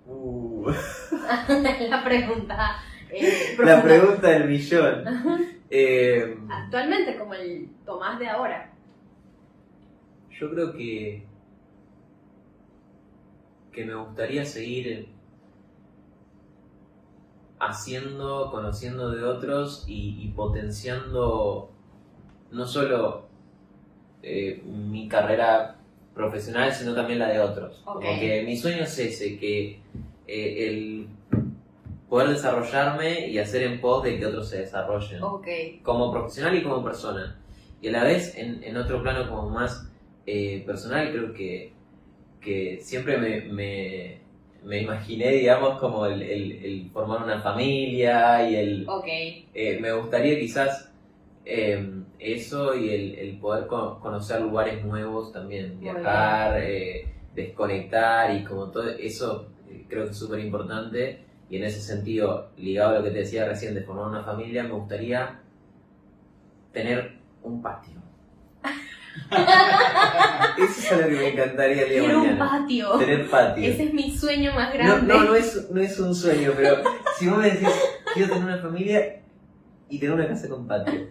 C: Uh.
A: la pregunta. eh,
C: La pregunta del millón. Eh,
A: Actualmente, como el Tomás de ahora.
C: yo creo que. que me gustaría seguir haciendo, conociendo de otros y, y potenciando no solo eh, mi carrera profesional, sino también la de otros.
A: Ok.
C: Como que mi sueño es ese, que eh, el poder desarrollarme y hacer en pos de que otros se desarrollen
A: Ok.
C: como profesional y como persona. Y a la vez, en, en otro plano como más eh, personal, creo que, que siempre me, me, me imaginé, digamos, como el, el- el formar una familia y el...
A: Ok.
C: eh, me gustaría quizás eh, eso y el, el poder co- conocer lugares nuevos también, viajar, eh, desconectar y como todo eso creo que es súper importante. Y en ese sentido, ligado a lo que te decía recién de formar una familia, me gustaría tener un patio. Eso es algo que me encantaría el día
A: Quiero un
C: mañana.
A: patio.
C: Tener patio.
A: Ese es mi sueño más
C: No,
A: grande.
C: no, no es, no es un sueño, pero si vos me decís, quiero tener una familia y tener una casa con patio.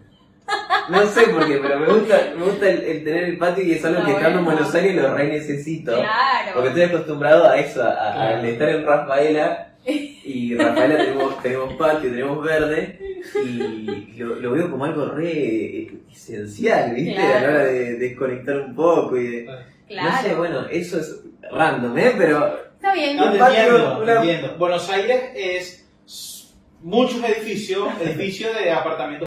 C: No sé por qué, pero me gusta, me gusta el, el tener el patio y es algo
A: Está
C: que estando en
A: bueno.
C: Buenos Aires lo re necesito.
A: Claro.
C: Porque estoy acostumbrado a eso, a, a-
B: Claro.
C: estar en Rafaela y Rafaela tenemos, tenemos patio, tenemos verde y lo, lo veo como algo re esencial, ¿viste?
A: Claro.
C: A la hora de desconectar un poco y de...
A: Claro.
C: No sé, bueno, eso es random, ¿eh? Pero
A: Está bien.
B: No, te
C: una-
B: entiendo. Buenos Aires es muchos edificios, edificios de apartamentos